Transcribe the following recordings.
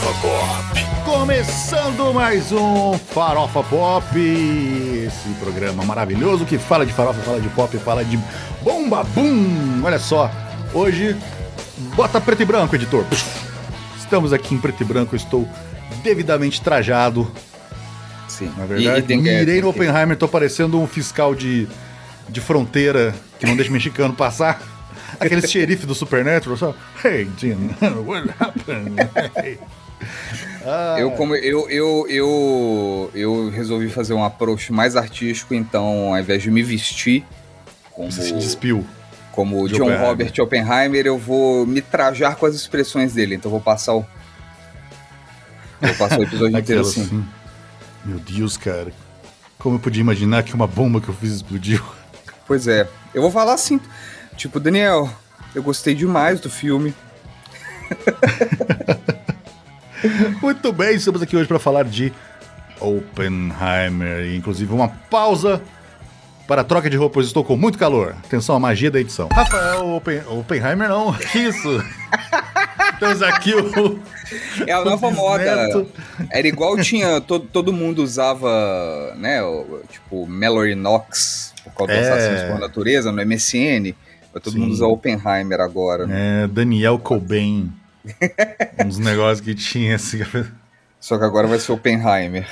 Farofa Pop. Começando mais um Farofa Pop, esse programa maravilhoso que fala de farofa, fala de pop, fala de bomba boom. Olha só, hoje bota preto e branco, editor. Estamos aqui em preto e branco, estou devidamente trajado. Sim. Na verdade, E- e tem que- mirei tem no Oppenheimer, tô parecendo um fiscal de, de fronteira que não deixa mexicano passar. Aquele xerife do Supernatural, só. Hey, Jim, what happened? Hey. Ah, Eu, como, eu, eu, eu, eu resolvi fazer um approach mais artístico, então, ao invés de me vestir como, Você se despiu. como de John Oppenheimer. Robert Oppenheimer, eu vou me trajar com as expressões dele. Então, eu vou passar o. Vou passar o episódio inteiro assim. assim. Meu Deus, cara. Como eu podia imaginar que uma bomba que eu fiz explodiu? Pois é. Eu vou falar assim, tipo, Daniel, eu gostei demais do filme. Muito bem, estamos aqui hoje para falar de Oppenheimer. E, Inclusive, uma pausa para a troca de roupa, pois estou com muito calor. Atenção à magia da edição. Rafael Oppen... Oppenheimer, não. Que isso? Temos aqui o. É a nova moda. Era igual tinha. Todo, todo mundo usava, né? o- Tipo, Mallory Knox, por causa É. Assassinos por Natureza, no MSN. Todo Sim. mundo usa Oppenheimer agora. É, Daniel Cobain. Uns negócios que tinha assim. Só que agora vai ser Oppenheimer.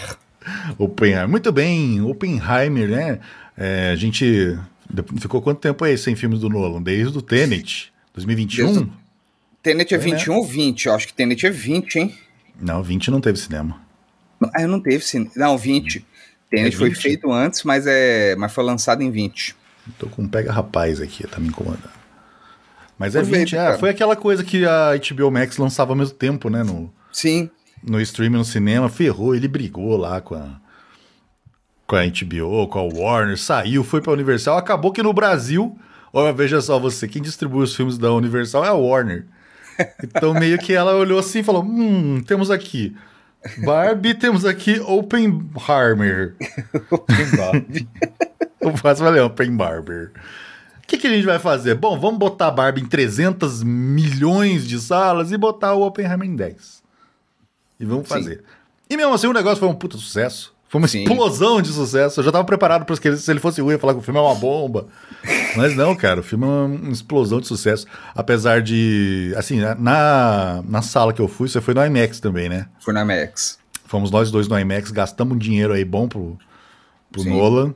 Oppenheimer. Muito bem, Oppenheimer, né? É, a gente ficou quanto tempo aí sem filmes do Nolan? Desde o Tenet, 2021? Desde Tenet é É, né? 21 ou 20? Eu acho que Tenet é 20, hein? Não, 20 não teve cinema. Ah, não teve sim. Não, 20. Tenet É foi 20? feito antes, mas, é... mas foi lançado em 20. Tô com um pega rapaz aqui, tá me incomodando. Mas é Aproveita, 20, é, foi aquela coisa que a HBO Max lançava ao mesmo tempo, né? No, Sim. no streaming, no cinema, ferrou, ele brigou lá com a, com a HBO, com a Warner, saiu, foi pra Universal, acabou que no Brasil, olha, veja só você, quem distribui os filmes da Universal é a Warner. Então meio que ela olhou assim e falou, hum, temos aqui Barbie, temos aqui Oppenheimer. Eu faço valer Open Barber. O que, que a gente vai fazer? Bom, vamos botar a Barbie em 300 milhões de salas e botar o Oppenheimer em 10. E vamos Sim. fazer. E mesmo assim o negócio foi um puta sucesso. Foi uma Sim. explosão de sucesso. Eu já tava preparado para que se ele fosse ruim, ia falar que o filme é uma bomba. Mas não, cara, o filme é uma explosão de sucesso. Apesar de. Assim, na, na sala que eu fui, você foi no IMAX também, né? Foi na Max. Fomos nós dois no IMAX, gastamos um dinheiro aí bom pro, pro Sim. Nolan.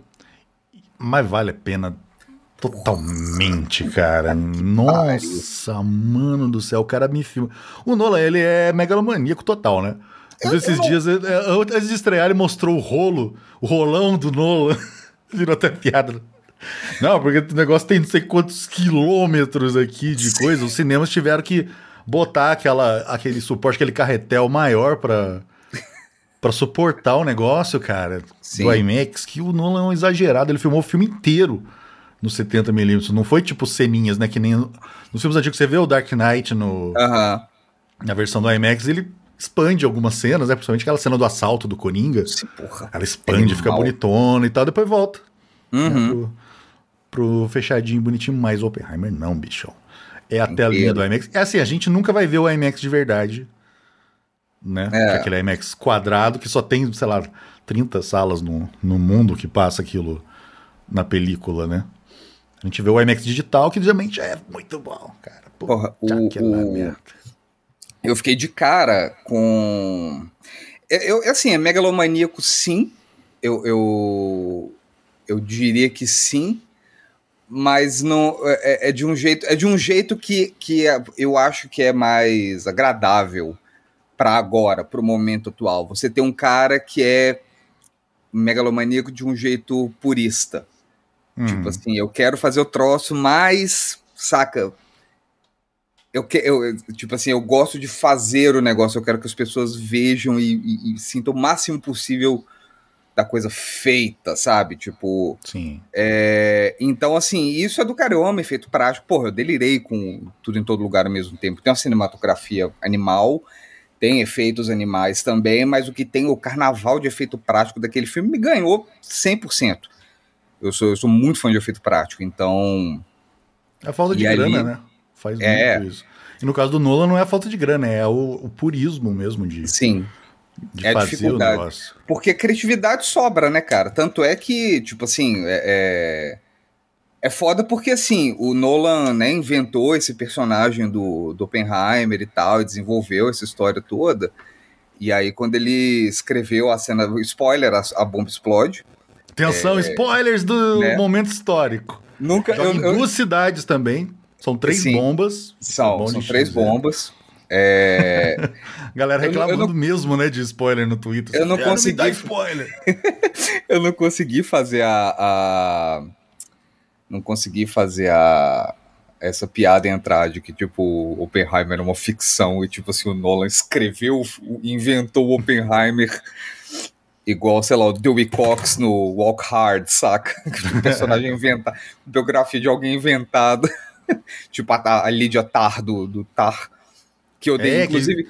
Mas vale a pena totalmente, cara. Nossa, mano do céu, o cara me filma. O Nolan, ele é megalomaníaco total, né? Mas esses dias, é, é, antes de estrear, ele mostrou o rolo, o rolão do Nolan. Virou até piada. Não, porque o negócio tem não sei quantos quilômetros aqui de coisa. Os cinemas tiveram que botar aquela, aquele suporte, aquele carretel maior pra, pra suportar o negócio, cara, Sim. do IMAX, que o Nolan é um exagerado. Ele filmou o filme inteiro no 70mm. Não foi tipo ceninhas, né? Que nem nos filmes antigos você vê o Dark Knight no, na versão do IMAX, ele expande algumas cenas, né? Principalmente aquela cena do assalto do Coringa. Sim, porra. Ela expande, fica Animal. bonitona e tal, depois volta né, Uhum. pro, pro fechadinho, bonitinho, mas Oppenheimer não, bichão. É a Inteiro. telinha do IMAX. É assim, a gente nunca vai ver o IMAX de verdade, né? É. É aquele IMAX quadrado que só tem, sei lá, 30 salas no, no mundo que passa aquilo na película, né? A gente vê o IMAX digital, que geralmente é muito bom, cara. Porra, Puta o- o- eu fiquei de cara com. Eu, eu- assim, é megalomaníaco, sim. Eu, eu, eu diria que sim. Mas não é, é de um jeito é de um jeito que, que é- eu acho que é mais agradável para agora, para o momento atual. Você tem um cara que é megalomaníaco de um jeito purista. Tipo Hum. assim, eu quero fazer o troço, mas, saca? Eu, que, eu, tipo assim, eu gosto de fazer o negócio, eu quero que as pessoas vejam e, e- e sintam o máximo possível da coisa feita, sabe? Tipo, Sim. é, então, assim, isso é do caramba, efeito prático. Porra, eu delirei com tudo em todo lugar ao mesmo tempo. Tem uma cinematografia animal, tem efeitos animais também, mas o que tem, o carnaval de efeito prático daquele filme me ganhou 100%. Eu sou, eu sou muito fã de efeito prático, então. É falta de E ali- grana, né? Faz É. muito isso. E no caso do Nolan não é a falta de grana, é o, o purismo mesmo de, Sim. de É a fazer o dificuldade. negócio. Porque criatividade sobra, né, cara? Tanto é que, tipo assim, é, é, é foda porque, assim, o Nolan, né, inventou esse personagem do, do Oppenheimer e tal, e desenvolveu essa história toda. E aí, quando ele escreveu a cena, spoiler, a, a bomba explode. Atenção, spoilers do né? momento histórico. Nunca. Eu, em eu- duas cidades também. São três Sim. bombas. são são três dizer. bombas. É, Galera Eu não- eu reclamando não- mesmo, né, de spoiler no Twitter. Eu não "Ah, me consegui- spoiler. eu não consegui fazer a, a- não consegui fazer a essa piada entrar de que tipo Oppenheimer é uma ficção e tipo assim o Nolan escreveu, inventou o Oppenheimer igual, sei lá, o Dewey Cox no Walk Hard, saca? um personagem inventado, biografia de alguém inventado, tipo a, a Lydia Tarr do, do Tar, que eu dei, É, que- inclusive,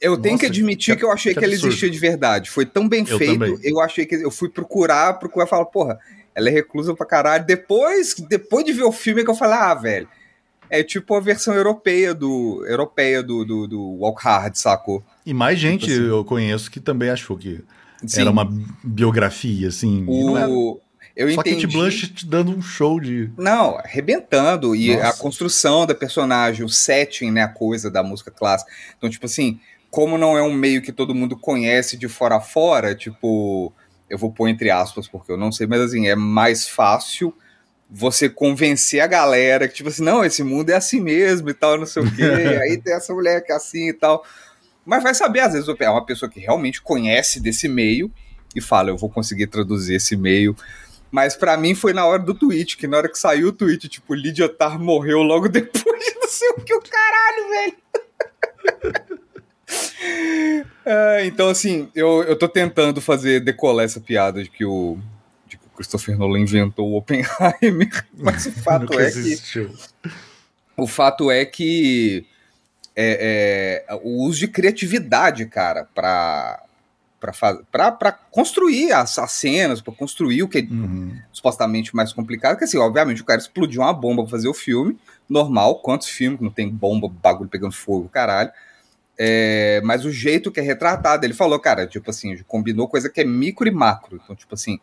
eu tenho que Nossa, admitir que- que eu achei que que, ela existia de verdade. Foi tão bem Eu feito, também. eu achei que eu fui procurar, procurar e falar, porra, ela é reclusa pra caralho. Depois, depois de ver o filme é que eu falei, ah, velho, é tipo a versão europeia do europeia do, do, do Walk Hard, sacou? E mais gente Tipo assim. eu conheço que também achou que Sim, era uma biografia, assim. o eu Só entendi. Kate Blanchett dando um show de. Não, arrebentando. E Nossa. a construção da personagem, o setting, né? A coisa da música clássica. Então, tipo assim, como não é um meio que todo mundo conhece de fora a fora, tipo, eu vou pôr entre aspas, porque eu não sei, mas assim, é mais fácil você convencer a galera que, tipo assim, não, esse mundo é assim mesmo e tal, não sei o quê. aí tem essa mulher que é assim e tal. Mas vai saber, às vezes, é uma pessoa que realmente conhece desse meio e fala, eu vou conseguir traduzir esse meio. Mas pra mim foi na hora do tweet, que na hora que saiu o tweet, tipo, Lydia Tarr morreu logo depois de não sei o que, o caralho, velho. É, então, assim, eu, eu tô tentando fazer decolar essa piada de que o, de que o Christopher Nolan inventou o Oppenheimer, mas o fato é que o fato é que é, é, o uso de criatividade, cara, pra, pra construir as, as cenas, pra construir o que é Uhum. supostamente mais complicado, que assim, obviamente o cara explodiu uma bomba pra fazer o filme, normal, quantos filmes que não tem bomba, bagulho pegando fogo, caralho. É, mas o jeito que é retratado, ele falou, cara, tipo assim, combinou coisa que é micro e macro. Então, tipo assim,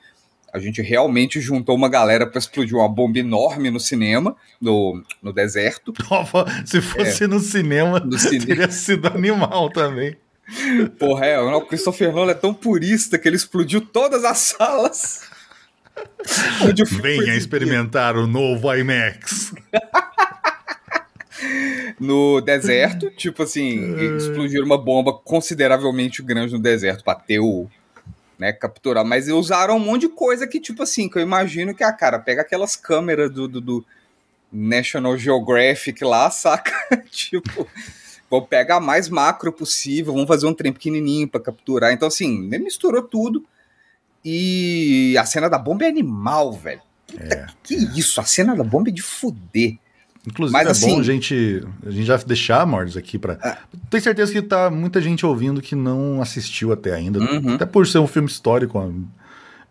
a gente realmente juntou uma galera pra explodir uma bomba enorme no cinema, no, no deserto. Nova, Se fosse no cinema, No cinema. teria sido animal também. Porra, é, o Christopher Nolan é tão purista que ele explodiu todas as salas. Venha experimentar o novo IMAX. no deserto, tipo assim, explodir uma bomba consideravelmente grande no deserto pra ter o, né, capturar, mas usaram um monte de coisa que, tipo assim, que eu imagino que a cara pega aquelas câmeras do, do, do National Geographic lá, saca? tipo, vou pegar a mais macro possível, vamos fazer um trem pequenininho pra capturar. Então, assim, misturou tudo e a cena da bomba é animal, velho. É. Que isso, a cena da bomba é de fuder. Inclusive, Mas, é assim- bom a gente, a gente já deixar, Mordes, aqui pra. Ah. Tenho certeza que tá muita gente ouvindo que não assistiu até ainda. Uhum. Até por ser um filme histórico, uma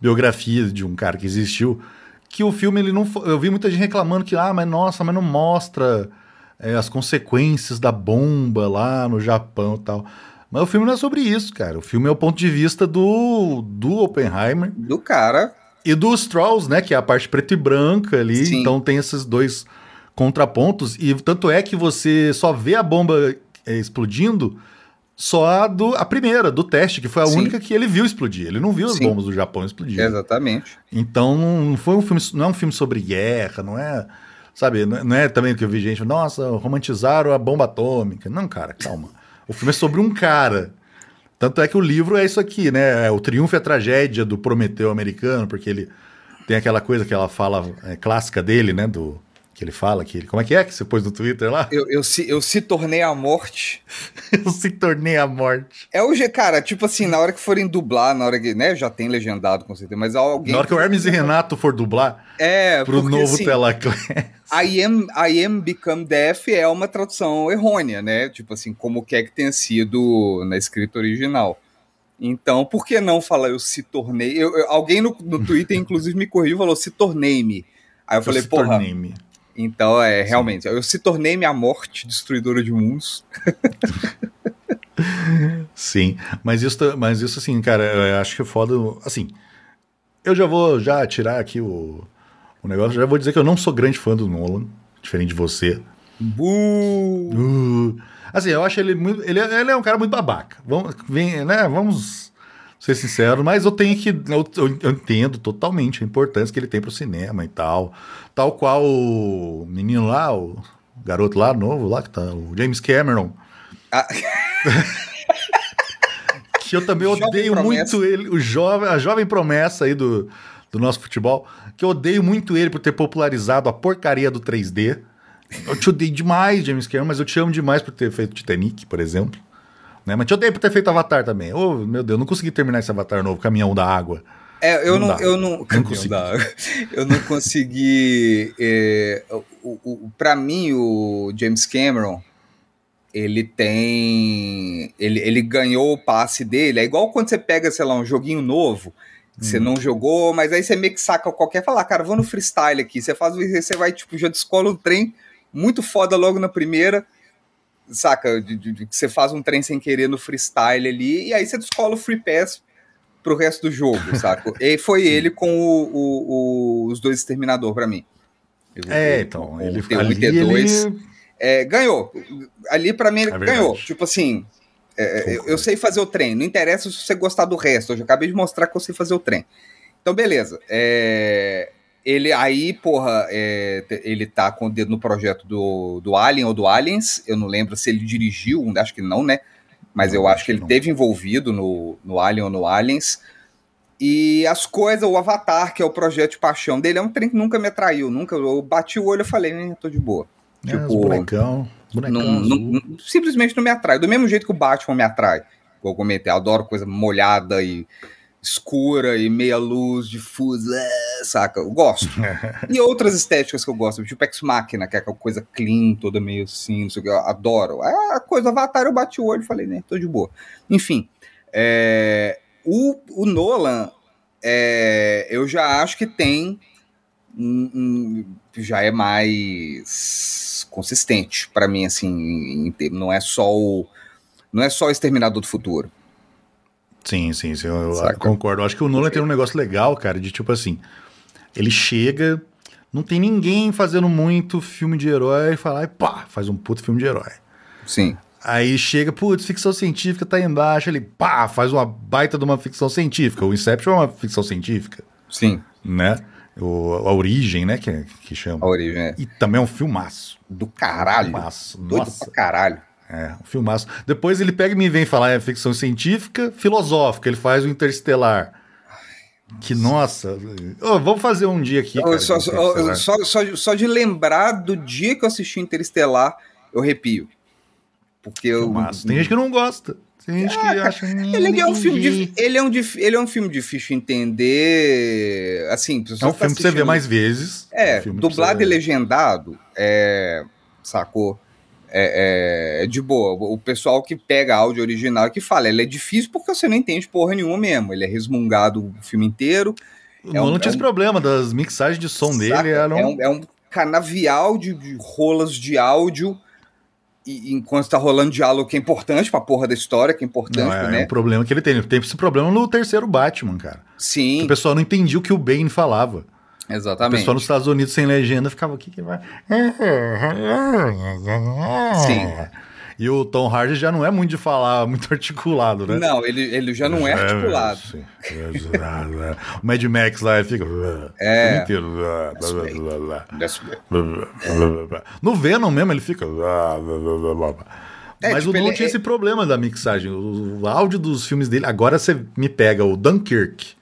biografia de um cara que existiu. Que o filme, ele não. Eu vi muita gente reclamando que, ah, mas nossa, mas não mostra é, as consequências da bomba lá no Japão e tal. Mas o filme não é sobre isso, cara. O filme é o ponto de vista do, do Oppenheimer Do cara, e dos Strauss, né? Que é a parte preta e branca ali. Sim. Então tem esses dois contrapontos. E tanto é que você só vê a bomba é, explodindo só a, do, a primeira, do teste, que foi a Sim. única que ele viu explodir. Ele não viu as Sim. bombas do Japão explodir. exatamente. Então não foi um filme, não é um filme sobre guerra, não é. Sabe, não é- é também o que eu vi gente, nossa, romantizaram a bomba atômica. Não, cara, calma. O filme é sobre um cara. Tanto é que o livro é isso aqui, né? É o triunfo e a tragédia do Prometeu americano, porque ele tem aquela coisa que ela fala é, clássica dele, né? Do que ele fala que ele, como é que é que você pôs no Twitter lá? Eu, eu, se, eu se tornei a morte. Eu se tornei a morte. É o G, cara, tipo assim, na hora que forem dublar, na hora que, né, já tem legendado com certeza, mas alguém. Na hora que o Hermes e Renato for dublar É, pro porque, novo assim, Telaclass. I am, I am Become Deaf é uma tradução errônea, né? Tipo assim, como quer que tenha sido na escrita original. Então, por que não falar eu se tornei? Eu, eu- alguém no, no Twitter, inclusive, me corrigiu e falou se tornei-me. Aí eu falei, se porra, tornei-me. Então, é, realmente, eu se tornei minha morte destruidora de mundos. Sim, mas isso, mas isso assim, cara, eu acho que é foda. Assim, eu já vou já tirar aqui o, o negócio, já vou dizer que eu não sou grande fã do Nolan, diferente de você. Uh, assim, eu acho ele muito. Ele, ele é um cara muito babaca. Vamos, vem, né, vamos ser sinceros, mas eu tenho que. Eu, eu, eu entendo totalmente a importância que ele tem pro cinema e tal. Tal qual o menino lá, o garoto lá novo, lá que tá, o James Cameron. Ah. que eu também jovem odeio promessa. muito ele, o jovem, a jovem promessa aí do, do nosso futebol, que eu odeio muito ele por ter popularizado a porcaria do 3D. Eu te odeio demais, James Cameron, mas eu te amo demais por ter feito Titanic, por exemplo. Né? Mas te odeio por ter feito Avatar também. Oh, meu Deus, não consegui terminar esse Avatar novo, Caminhão da Água. É, eu não, não eu não, não consegui. eu não consegui. É, o, o, para mim, o James Cameron, ele tem. Ele, ele ganhou o passe dele. É igual quando você pega, sei lá, um joguinho novo. Que hum. Você não jogou, mas aí você meio que saca qualquer falar, ah, cara, vou no freestyle aqui. Você faz você vai, tipo, já descola o trem muito foda logo na primeira. Saca? De, de, de, você faz um trem sem querer no freestyle ali, e aí você descola o free pass pro resto do jogo, saca? e foi ele com o, o, o, os dois Exterminador para mim. é, então, ele, o ali, T2. Ele é, ganhou. Ali para mim é ganhou. Tipo assim, é, eu, eu, sei fazer o trem. Não interessa se você gostar do resto. Eu já acabei de mostrar que eu sei fazer o trem. Então, beleza. É, ele aí, porra, é, ele tá com o dedo no projeto do, do Alien ou do Aliens. Eu não lembro se ele dirigiu, acho que não, né? Mas eu acho que ele teve envolvido no, no Alien ou no Aliens. E as coisas, o Avatar, que é o projeto de paixão dele, é um trem que nunca me atraiu. Nunca, eu bati o olho e falei, né, tô de boa. É, tipo, bonecão, bonecão não, não, simplesmente não me atrai. Do mesmo jeito que o Batman me atrai. Como eu comentei, eu adoro coisa molhada e escura e meia luz, difusa, é, saca? Eu gosto. e outras estéticas que eu gosto, tipo Ex Machina, que é aquela coisa clean, toda meio assim, não sei o que, eu adoro. A coisa Avatar eu bati o olho e falei, né, tô de boa. Enfim, é, o, o Nolan, é, eu já acho que tem um, um, já é mais consistente para mim, assim, em, em, não é só o não é só o Exterminador do Futuro. Sim, sim, sim eu, eu concordo. Eu acho que o Nolan tem um negócio legal, cara, de tipo assim, ele chega, não tem ninguém fazendo muito filme de herói e fala, e pá, faz um puto filme de herói. Sim. Aí chega, putz, ficção científica tá embaixo, ele pá, faz uma baita de uma ficção científica. O Inception é uma ficção científica. Sim. Né? O, a Origem, né? Que, que chama. A Origem, é. E também é um filmaço. Do caralho. Filmaço. Doido Nossa. pra caralho. É, um filmaço. Depois ele pega e me vem falar é ficção científica, filosófica. Ele faz o Interestelar. Que nossa. Oh, vamos fazer um dia aqui. Cara, só, só, só, só, de lembrar do dia que eu assisti Interestelar, eu arrepio. Porque eu. Tem gente que não gosta. Tem gente que acha. Ele é, um filme de, ele, é um ele é um filme difícil de entender. Assim, é um tá filme que você vê mais vezes. É, um dublado e legendado, é, sacou? É, é, é, de boa. O pessoal que pega áudio original que fala, ele é difícil porque você não entende porra nenhuma mesmo. Ele é resmungado o filme inteiro. É não, um, não tinha é esse problema das mixagens de som saca, dele. Eram... É, um, é um canavial de, de rolas de áudio e, enquanto tá rolando diálogo que é importante pra porra da história, que é importante, não, é, né? É um problema que ele tem. Ele teve esse problema no terceiro Batman, cara. Sim. o pessoal não entendia o que o Bane falava. Exatamente. O pessoal nos Estados Unidos sem legenda ficava, o que que vai... Sim. E o Tom Hardy já não é muito de falar, muito articulado, né? Não, ele, ele já não é, é articulado. o Mad Max lá, ele fica. É. Inteiro. No Venom mesmo, ele fica. É, Mas tipo, o Nolan tinha é... esse problema da mixagem. O áudio dos filmes dele. Agora você me pega o Dunkirk.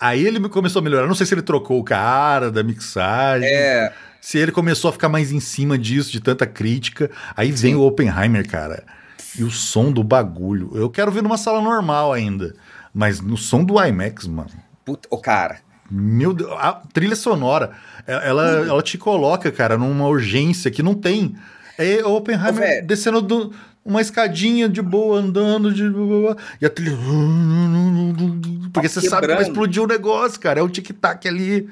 Aí ele começou a melhorar. Não sei se ele trocou o cara da mixagem. É se ele começou a ficar mais em cima disso, de tanta crítica. Aí vem Sim. o Oppenheimer, cara. E o som do bagulho. Eu quero ver numa sala normal ainda. Mas no som do IMAX, mano. Puta, o cara. Meu Deus, a trilha sonora, ela, ela te coloca, cara, numa urgência que não tem. É o Oppenheimer Ô, descendo do, uma escadinha de boa, andando de e a trilha. Porque você sabe que vai explodir o negócio, cara. É o tic-tac ali.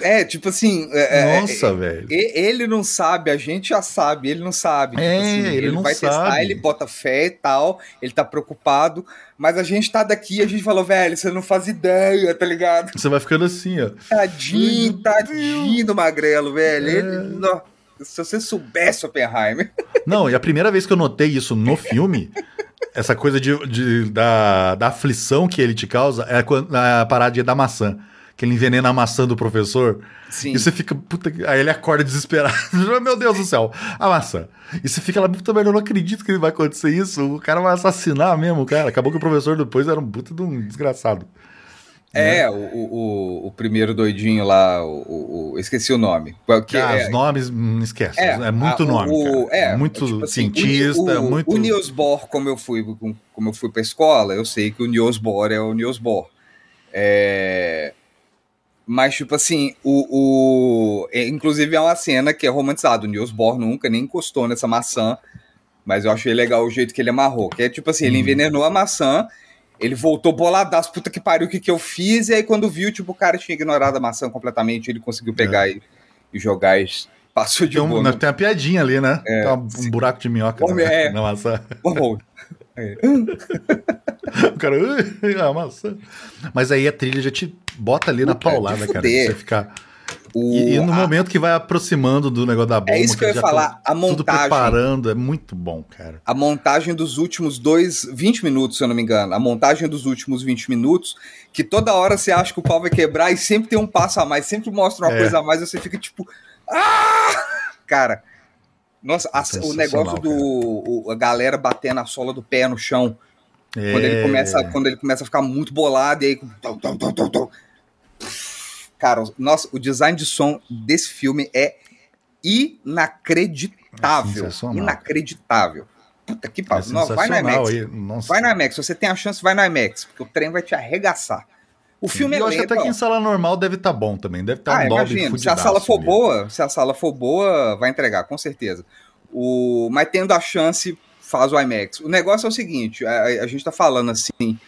É, tipo assim. É, Nossa, é, velho. Ele não sabe, a gente já sabe, ele não sabe. Tipo é, assim, ele, ele não vai sabe. testar, ele bota fé e tal, ele tá preocupado. Mas a gente tá daqui a gente falou, velho, você não faz ideia, tá ligado? Você vai ficando assim, ó. Tadinho, tadinho do magrelo, velho. É. Ele, não, se você soubesse Oppenheimer. Não, e a primeira vez que eu notei isso no filme, essa coisa de, de da, da aflição que ele te causa é a paradinha da maçã. Que ele envenena a maçã do professor. Sim. E você fica, puta, aí ele acorda desesperado. Meu Deus do céu, a maçã. E você fica lá, puta, mas eu não acredito que vai acontecer isso. O cara vai assassinar mesmo, cara. Acabou que o professor depois era um puta de um desgraçado. É, né? o, o, o, primeiro doidinho lá, o, o esqueci o nome. Que ah, é, os nomes, não esquece. É, é muito a, nome. O, é, muito tipo assim, cientista, o, muito. O Niels Bohr, como eu fui, como eu fui pra escola, eu sei que o Niels Bohr é o Niels Bohr. É, mas, tipo assim, o, o. É, inclusive é uma cena que é romantizada. O Niels Bohr nunca nem encostou nessa maçã. Mas eu achei legal o jeito que ele amarrou. Que é tipo assim, ele hum. envenenou a maçã ele voltou boladaço, puta que pariu, o que, que eu fiz? E aí, quando viu, tipo, o cara tinha ignorado a maçã completamente, ele conseguiu pegar é. e, e, jogar e passou de tem, um, né? tem uma piadinha ali, né? É, tem um, um buraco de minhoca na, é. na maçã. Bom, é. o cara, a maçã. Mas aí a trilha já te bota ali na paulada, cara. Você ficar o, e, e, no a, momento que vai aproximando do negócio da bomba, é isso que, eu ia falar, a montagem, tudo preparando, é muito bom, cara. A montagem dos últimos dois, 20 minutos, se eu não me engano, a montagem dos últimos 20 minutos, que toda hora você acha que o pau vai quebrar e sempre tem um passo a mais, sempre mostra uma é. coisa a mais, e você fica tipo, ah! Cara, nossa, a, o negócio do o, a galera batendo a sola do pé no chão, é. quando ele começa, quando ele começa a ficar muito bolado e aí Cara, nossa, o design de som desse filme é inacreditável. É inacreditável. Puta que pariu. É vai no IMAX. Vai no IMAX. Se você tem a chance, vai no IMAX, porque o trem vai te arregaçar. O filme eu é acho lento, até que em sala normal deve estar tá bom também. Deve estar tá ah, um imagino. Se a sala for boa, se a sala for boa, vai entregar, com certeza. O... Mas tendo a chance, faz o IMAX. O negócio é o seguinte: a, a gente tá falando assim,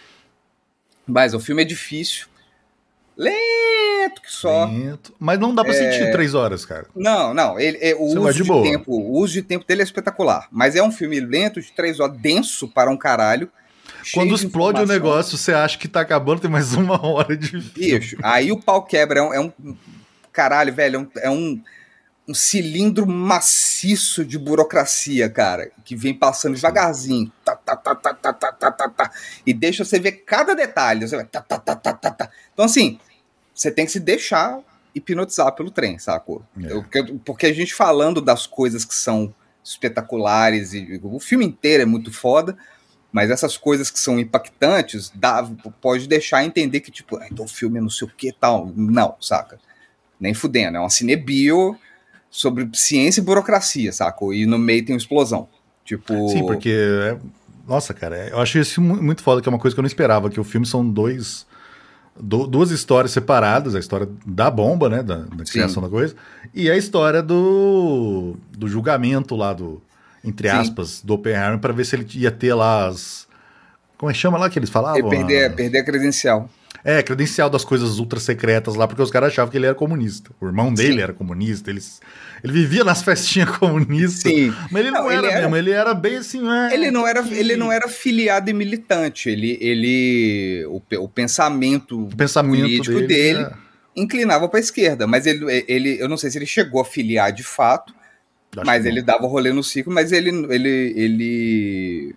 mas o filme é difícil. Lento que só. Lento. Mas não dá pra é... sentir três horas, cara. Não, não. Ele, é, o, uso de, de tempo, o uso de tempo dele é espetacular. Mas é um filme lento de três horas, denso para um caralho. Quando explode o negócio, você acha que tá acabando, tem mais uma hora de filme. Bicho, aí o pau quebra. É um. É um caralho, velho. É um, é um, um cilindro maciço de burocracia, cara. Que vem passando devagarzinho. Tá, tá, tá, tá, tá, tá, tá, tá, tá, e deixa você ver cada detalhe. Você vai, tá, tá, tá, tá, tá, tá. Então, assim, você tem que se deixar hipnotizar pelo trem, sacou? É. Eu, porque, a gente falando das coisas que são espetaculares e o filme inteiro é muito foda, mas essas coisas que são impactantes dá, pode deixar entender que, tipo, ah, então o filme é não sei o que tal. Não, saca? Nem fudendo. É uma cinebio sobre ciência e burocracia, sacou? E no meio tem uma explosão. Tipo. Sim, porque. É... Nossa, cara, eu acho isso muito foda, que é uma coisa que eu não esperava, que o filme são dois do, duas histórias separadas, a história da bomba, né, da, da criação Sim. da coisa, e a história do, do julgamento lá do, entre aspas, Sim. do Oppenheimer para ver se ele ia ter lá as como é que chama lá que eles falavam? perder, a... perder a credencial. É, credencial das coisas ultra secretas lá, porque os caras achavam que ele era comunista. O irmão dele Sim. era comunista, eles, ele vivia nas festinhas comunistas. Sim. Mas ele não, não era, ele mesmo, ele era bem assim. É, ele, não era, ele não era filiado e militante. Ele. ele o, o pensamento, o pensamento político dele, dele é... inclinava para a esquerda. Mas ele, ele. Eu não sei se ele chegou a filiar de fato. Acho mas ele dava rolê no ciclo, mas ele. ele, ele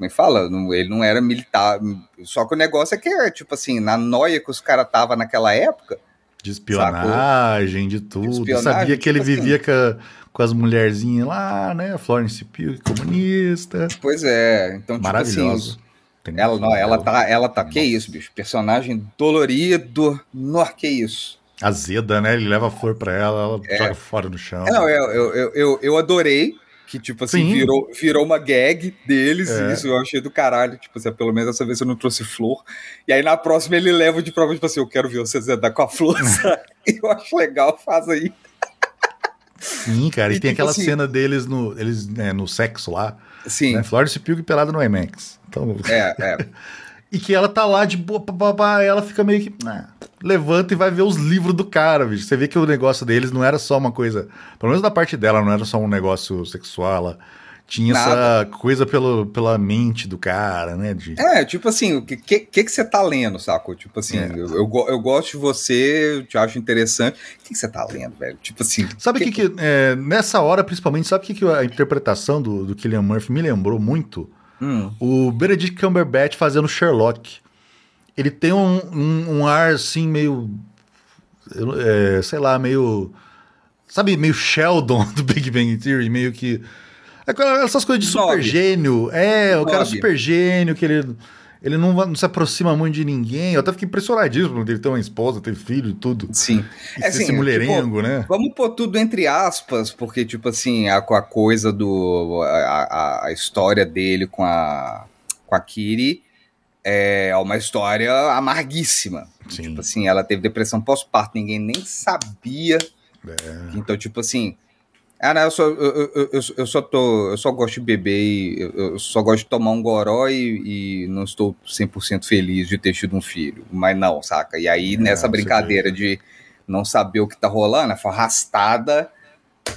como é fala? Ele não era militar. Só que o negócio é que, tipo assim, na noia que os caras estavam naquela época. De espionagem, sacou? de tudo. De espionagem, sabia que ele tipo vivia assim. com, a, com, as mulherzinhas lá, né? Florence Pugh, comunista. Pois é. Então, tipo Maravilhoso. Assim, ela, não, ela tá, ela tá, que isso, bicho? Personagem dolorido, no, que isso. Azeda, né? Ele leva a flor pra ela, ela é. joga fora no chão. É, não, eu, eu, eu, eu adorei que, tipo assim, virou, virou uma gag deles, é. e isso eu achei do caralho. Tipo assim, pelo menos dessa vez eu não trouxe flor. E aí na próxima ele leva de prova, tipo assim, eu quero ver você zedar com a flor, eu acho legal, faz aí. Sim, cara. E, e tem tipo aquela assim, cena deles no, eles, né, no sexo lá. Sim. Né? Florence Pugh pelada no IMAX. Então... É, é. E que ela tá lá de boa, papapá, ela fica meio que. Ah, levanta e vai ver os livros do cara, bicho. Você vê que o negócio deles não era só uma coisa. Pelo menos da parte dela, não era só um negócio sexual. Ela tinha Nada. essa coisa pelo, pela mente do cara, né? De... É, tipo assim, o que, que, que você tá lendo, saco? Tipo assim, é. eu, eu, eu, gosto de você, eu te acho interessante. O que, que você tá lendo, velho? Tipo assim. Sabe o que, que, que é, nessa hora, principalmente, sabe o que, que a interpretação do, do Killian Murphy me lembrou muito? Hum. O Benedict Cumberbatch fazendo Sherlock. Ele tem um, um, um ar assim, meio. É, sei lá, meio. Sabe, meio Sheldon do Big Bang Theory, meio que é essas coisas de super gênio. É, o cara super gênio, que ele, ele não, não, se aproxima muito de ninguém. Eu até fiquei impressionadíssimo ele ter uma esposa, ter filho e tudo. Sim. E é assim, esse mulherengo, tipo, né? Vamos pôr tudo entre aspas, porque, tipo assim, a, a coisa do. A, a, história dele com a, com a Kiri é uma história amarguíssima. Sim. Tipo assim, ela teve depressão pós-parto, ninguém nem sabia. É. Então, tipo assim, ah, não, eu só, eu, eu, eu, eu, só tô. Eu só gosto de beber e eu, só gosto de tomar um goró e, e não estou 100% feliz de ter tido um filho. Mas não, saca? E aí, nessa brincadeira de não saber o que tá rolando, foi arrastada.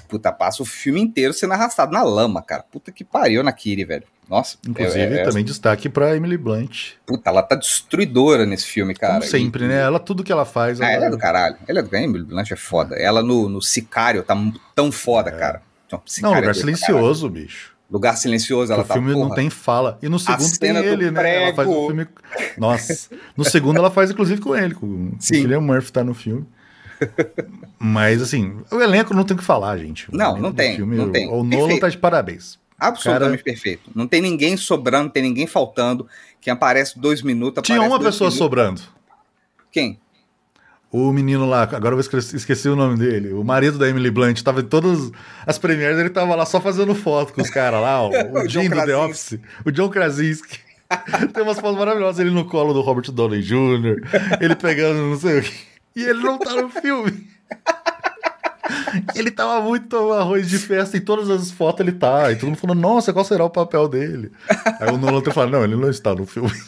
Puta, passa o filme inteiro sendo arrastado na lama, cara. Puta que pariu na Kiri, velho. Nossa. Inclusive, é, é, também destaque pra Emily Blunt. Puta, ela tá destruidora nesse filme, cara. Como sempre, e, né? Ela, tudo que ela faz. Ah, ela... ela é do caralho. Ela é do Emily Blunt é foda. Ela no, no Sicário tá tão foda, é. cara. Então, não, Lugar é Silencioso, bicho. Lugar Silencioso, ela o tá. O filme porra, não tem fala. E no segundo tem ele, né? Prego. Ela faz o filme. Nossa. No segundo ela faz, inclusive, com ele. Com Sim. o William Murphy tá no filme. Mas, assim, o elenco não tem o que falar, gente. O não, não tem, filme, não tem. O, o Nolan tá de parabéns. Absolutamente cara... perfeito. Não tem ninguém sobrando, não tem ninguém faltando. Quem aparece dois minutos. Tinha uma pessoa minutos. sobrando. Quem? O menino lá, agora eu esqueci, esqueci o nome dele. O marido da Emily Blunt tava em todas as premieres, ele tava lá só fazendo foto com os caras lá, o, o, Jim do The Office, o John Krasinski. Tem umas fotos maravilhosas, ele no colo do Robert Downey Jr., ele pegando não sei o que. E ele não tá no filme. ele tava muito arroz de festa, em todas as fotos ele tá. E todo mundo falando, nossa, qual será o papel dele? Aí o Nolan fala, não, ele não está no filme.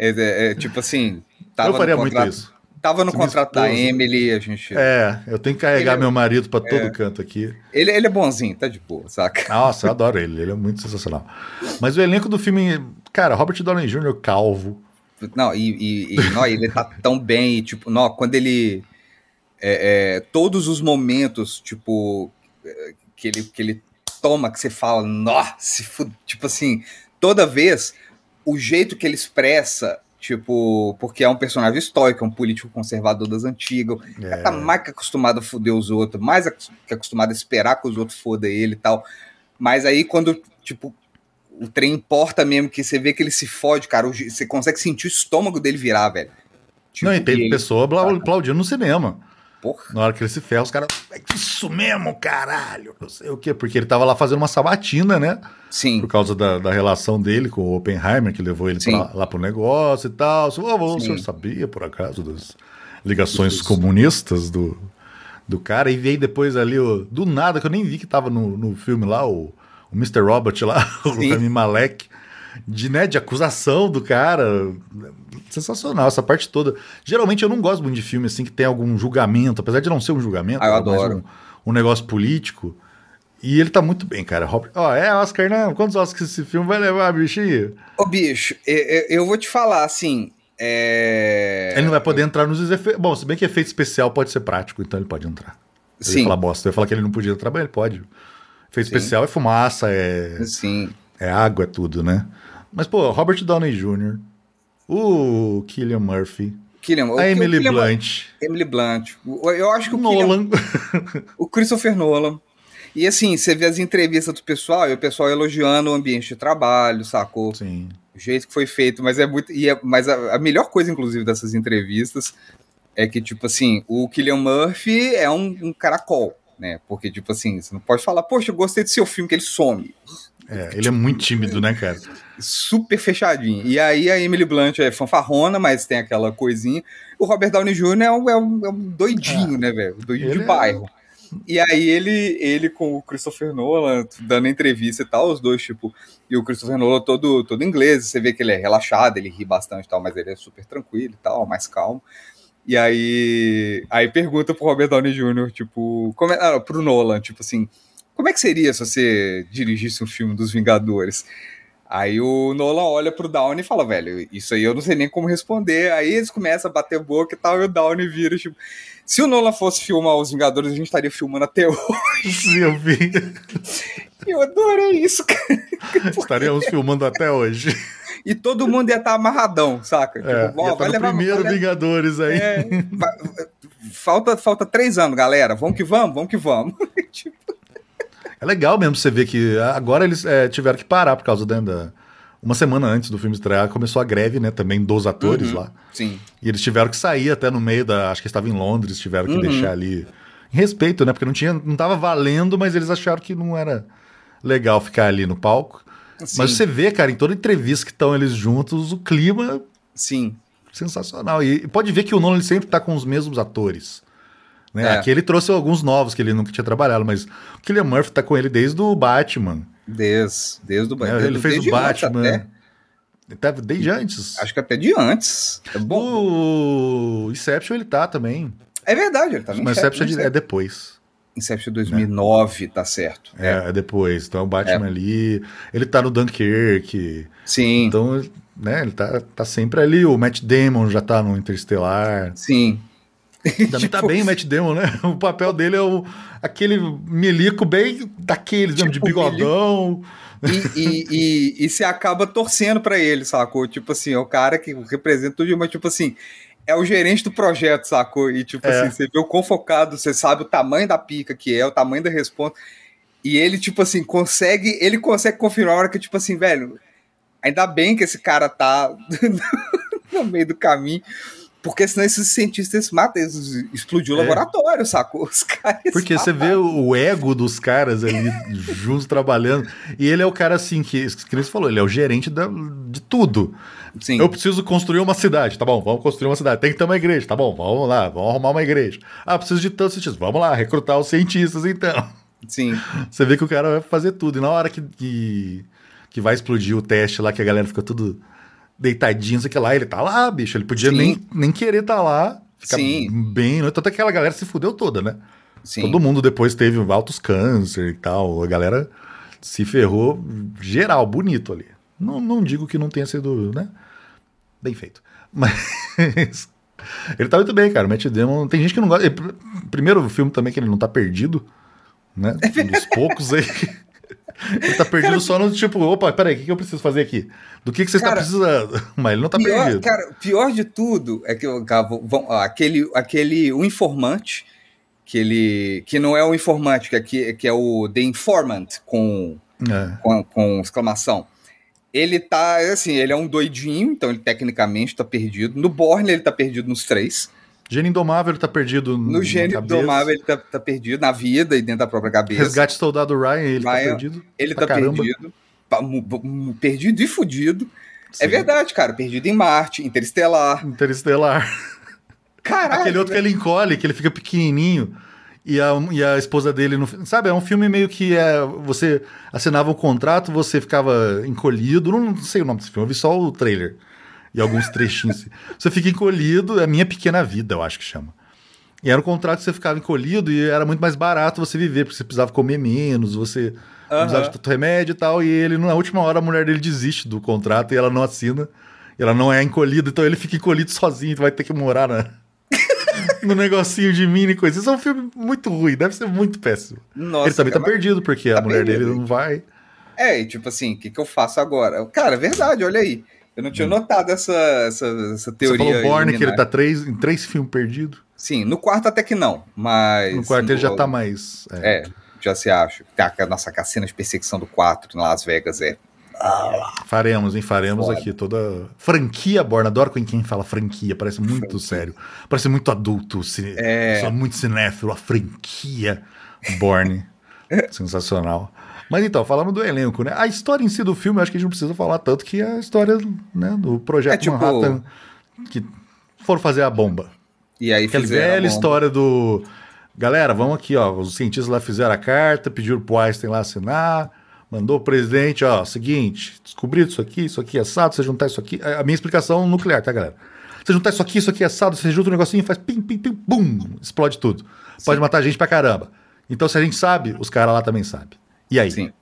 É, é, é tipo assim, tava Eu faria muito isso. Tava no Se contrato da Emily, a gente. É, eu tenho que carregar ele, é meu marido para todo é, canto aqui. Ele, ele é bonzinho, tá de boa, saca? Nossa, eu adoro ele, ele é muito sensacional. Mas o elenco do filme, cara, Robert Downey Jr., calvo. Não, e, e, e não, ele tá tão bem, tipo, não, quando ele é, é, todos os momentos, tipo, que ele, que ele toma, que você fala, nossa, tipo assim, toda vez, o jeito que ele expressa, tipo, porque é um personagem histórico, é um político conservador das antigas, é. tá mais que acostumado a foder os outros, mais que acostumado a esperar que os outros fodam ele e tal. Mas aí quando, tipo, o trem importa mesmo, que você vê que ele se fode, cara, você consegue sentir o estômago dele virar, velho. Tipo, Não, e tem ele... pessoa aplaudindo no cinema. Porra. Na hora que ele se ferra, os caras. É isso mesmo, caralho! Não sei o quê. Porque ele tava lá fazendo uma sabatina, né? Sim. Por causa da, da relação dele com o Oppenheimer, que levou ele pra, lá pro negócio e tal. Oh, o senhor sabia, por acaso, das ligações Isso. comunistas do, do cara? E veio depois ali, o, do nada, que eu nem vi que tava no, no filme lá, o, o Mr. Robot lá, Sim. o Rami Malek de, né, de acusação do cara. Sensacional, essa parte toda. Geralmente eu não gosto muito de filme assim que tem algum julgamento, apesar de não ser um julgamento, ah, eu adoro. Um, um, negócio político. E ele tá muito bem, cara. Robert... Ó, é Oscar, né? Quantos Oscars esse filme vai levar, bichinho? Ô, bicho, eu, eu vou te falar assim. É... Ele não vai poder entrar nos efeitos. Bom, se bem que efeito especial pode ser prático, então ele pode entrar. Ele Sim. Falar bosta. Eu ia falar que ele não podia entrar, mas ele pode. Efeito Sim. especial é fumaça, é. Sim. É água, é tudo, né? Mas, pô, Robert Downey Jr., o Killian Murphy, Killian, a Emily Killian, Blunt. Emily Blunt. Eu acho que o Nolan. Killian, o Christopher Nolan. E assim, você vê as entrevistas do pessoal e o pessoal elogiando o ambiente de trabalho, sacou? Sim. O jeito que foi feito, mas é muito. E é, mas a, a melhor coisa, inclusive, dessas entrevistas é que, tipo assim, o Killian Murphy é um, um caracol, né? Porque, tipo assim, você não pode falar, poxa, eu gostei do seu filme, que ele some. É, ele é muito tímido, né, cara? Super fechadinho. E aí a Emily Blunt é fanfarrona, mas tem aquela coisinha. O Robert Downey Jr. é um, é um, é um doidinho, é. né, velho? Doidinho de é bairro. E aí ele, ele com o Christopher Nolan dando entrevista e tal, os dois, tipo, e o Christopher Nolan todo, todo inglês, você vê que ele é relaxado, ele ri bastante e tal, mas ele é super tranquilo e tal, mais calmo. E aí, aí pergunta pro Robert Downey Jr., tipo, como é, ah, pro Nolan, tipo assim, como é que seria se você dirigisse um filme dos Vingadores? Aí o Nolan olha pro Downey e fala, velho, isso aí eu não sei nem como responder. Aí eles começam a bater boca e tal, e o Downey vira, tipo, se o Nolan fosse filmar Os Vingadores, a gente estaria filmando até hoje. Sim, eu vi. Eu adorei isso, cara. Estaríamos filmando até hoje. E todo mundo ia estar tá amarradão, saca? É, tipo, ó, vai levar primeiro. Vingadores aí. É, falta, falta três anos, galera. Vamos que vamos, vamos que vamos. É legal mesmo você ver que agora eles é, tiveram que parar por causa da. Uma semana antes do filme estrear, começou a greve, né? Também dos atores uhum, lá. Sim. E eles tiveram que sair até no meio da. Acho que estava em Londres, tiveram que uhum. deixar ali. Em respeito, né? Porque não tinha. Não tava valendo, mas eles acharam que não era legal ficar ali no palco. Sim. Mas você vê, cara, em toda entrevista que estão eles juntos, o clima. Sim. Sensacional. E pode ver que o Nolan sempre tá com os mesmos atores. Né? É. Aqui ele trouxe alguns novos que ele nunca tinha trabalhado, mas o Killian Murphy tá com ele desde o Batman. Desde, desde o Batman. É, ele fez o Batman. Ele tava desde antes. Acho que até de antes. É bom. O Inception ele tá também. É verdade, ele tá no Mas Inception, Inception é depois. Inception 2009, é. tá certo. É, é, depois. Então o Batman é. ali. Ele tá no Dunkirk. Sim. Então, né, ele tá, tá sempre ali. O Matt Damon já tá no Interstellar. Sim. Também tá tipo... tá bem o Matt Damon, né? O papel dele é o, aquele milico bem daqueles, tipo, de bigodão. E, e, e, e, se acaba torcendo para ele, sacou? Tipo assim, é o cara que representa tudo, mas tipo assim, é o gerente do projeto, sacou? E tipo é. assim, você vê o quão focado, você sabe o tamanho da pica que é, o tamanho da resposta. E ele, tipo assim, consegue, ele consegue confirmar a hora que, tipo assim, velho, ainda bem que esse cara tá no meio do caminho, porque senão esses cientistas matam, eles explodiu o é. laboratório, sacou? Os caras. Porque você vê o ego dos caras ali juntos trabalhando. E ele é o cara assim, que, que você falou, ele é o gerente da, de tudo. Sim. Eu preciso construir uma cidade, tá bom, vamos construir uma cidade. Tem que ter uma igreja, tá bom, vamos lá, vamos arrumar uma igreja. Ah, preciso de tantos cientistas, vamos lá, recrutar os cientistas então. Sim. Você vê que o cara vai fazer tudo. E na hora que, que, que vai explodir o teste lá, que a galera fica tudo deitadinho, sei que lá, ele tá lá, bicho. Ele podia nem, nem querer estar tá lá. Ficar Sim. bem. Né? Tanto é que aquela galera se fudeu toda, né? Sim. Todo mundo depois teve altos câncer e tal. A galera se ferrou geral, bonito ali. Não, não digo que não tenha sido, né? Bem feito. Mas. Ele tá muito bem, cara. O Matt Damon. Tem gente que não gosta. Primeiro filme também que ele não tá perdido. Né? Um dos poucos aí. Ele tá perdido cara, só no tipo, opa, peraí, o que, eu preciso fazer aqui? Do que, que você está precisando? Mas ele não tá pior, perdido. Cara, pior de tudo é que vão, aquele, aquele o informante, que ele. que não é o informante, que é, que, que é o The Informant com, é. com, com exclamação. Ele tá, assim, ele é um doidinho, então ele tecnicamente tá perdido. No Borne ele tá perdido nos três. Gênio Indomável ele tá perdido no Gênio Indomável ele tá, tá, perdido na vida e dentro da própria cabeça. Resgate Soldado Ryan ele tá Ryan, tá perdido. Ele tá caramba. perdido. Perdido e fudido. É Sim. É verdade, cara. Perdido em Marte, Interestelar. Interestelar. Caralho. Aquele outro que ele encolhe, que ele fica pequenininho. E a, e a esposa dele, no, sabe? É um filme meio que é, você assinava um contrato, você ficava encolhido. Não, não sei o nome desse filme, eu vi só o trailer e alguns trechinhos. você fica encolhido, é Minha Pequena Vida, eu acho que chama. E era um contrato que você ficava encolhido e era muito mais barato você viver, porque você precisava comer menos, você uhum. precisava de tanto remédio e tal. E ele, na última hora, a mulher dele desiste do contrato e ela não assina. E ela não é encolhida, então ele fica encolhido sozinho, vai ter que morar na, no negocinho de mini coisa. Isso é um filme muito ruim, deve ser muito péssimo. Nossa, ele também tá perdido, porque tá a mulher perdido. dele não vai. É, e tipo assim, o que, que eu faço agora? Cara, é verdade, olha aí. Eu não tinha hum. notado essa, essa, essa teoria. Você falou Borne que ele tá três, em três filmes perdidos? Sim, no quarto até que não, mas... No quarto no... ele já tá mais... É, é já se acha. A nossa cena de perseguição do 4 em Las Vegas é... Faremos, hein? Faremos aqui toda. Franquia Borne. Adoro com quem fala franquia. Parece muito franquia. sério. Parece muito adulto. Cine... É... Muito cinéfilo. A franquia Borne. Sensacional. Mas então, falando do elenco, né? A história em si do filme, acho que a gente não precisa falar tanto que é a história né, do projeto é, tipo... Manhattan que foram fazer a bomba. E aí Aquela velha história do Galera, vamos aqui, ó. Os cientistas lá fizeram a carta, pediram pro Einstein lá assinar, mandou o presidente, ó, seguinte, descobriram isso aqui, isso aqui é assado, você juntar isso aqui. A minha explicação nuclear, tá, galera? Você juntar isso aqui, isso aqui é assado, você junta um negocinho, faz pim, pim, pim, bum, explode tudo. Pode matar gente pra caramba. Então, se a gente sabe, os caras lá também sabem. E aí? Sim.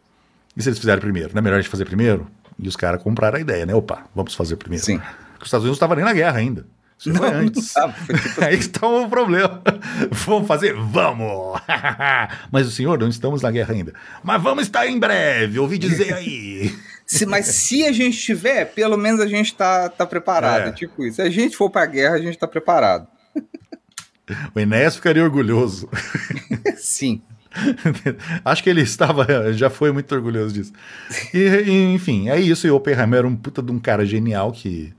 E se eles fizerem primeiro? Não é melhor a gente fazer primeiro? E os caras compraram a ideia, né? Opa, vamos fazer primeiro. Sim. Porque os Estados Unidos não estavam nem na guerra ainda. Isso foi antes. não foi tipo- Aí está o problema. Vamos fazer? Vamos! Mas o senhor, não estamos na guerra ainda. Mas vamos estar em breve, ouvi dizer aí. Se- mas se a gente tiver, pelo menos a gente tá, tá preparado. É. Tipo isso. Se a gente for pra guerra, a gente tá preparado. O Enéas ficaria orgulhoso. Sim. Acho que ele estava, já foi muito orgulhoso disso. E, e, enfim, é isso. E o Oppenheimer era um puta de um cara genial que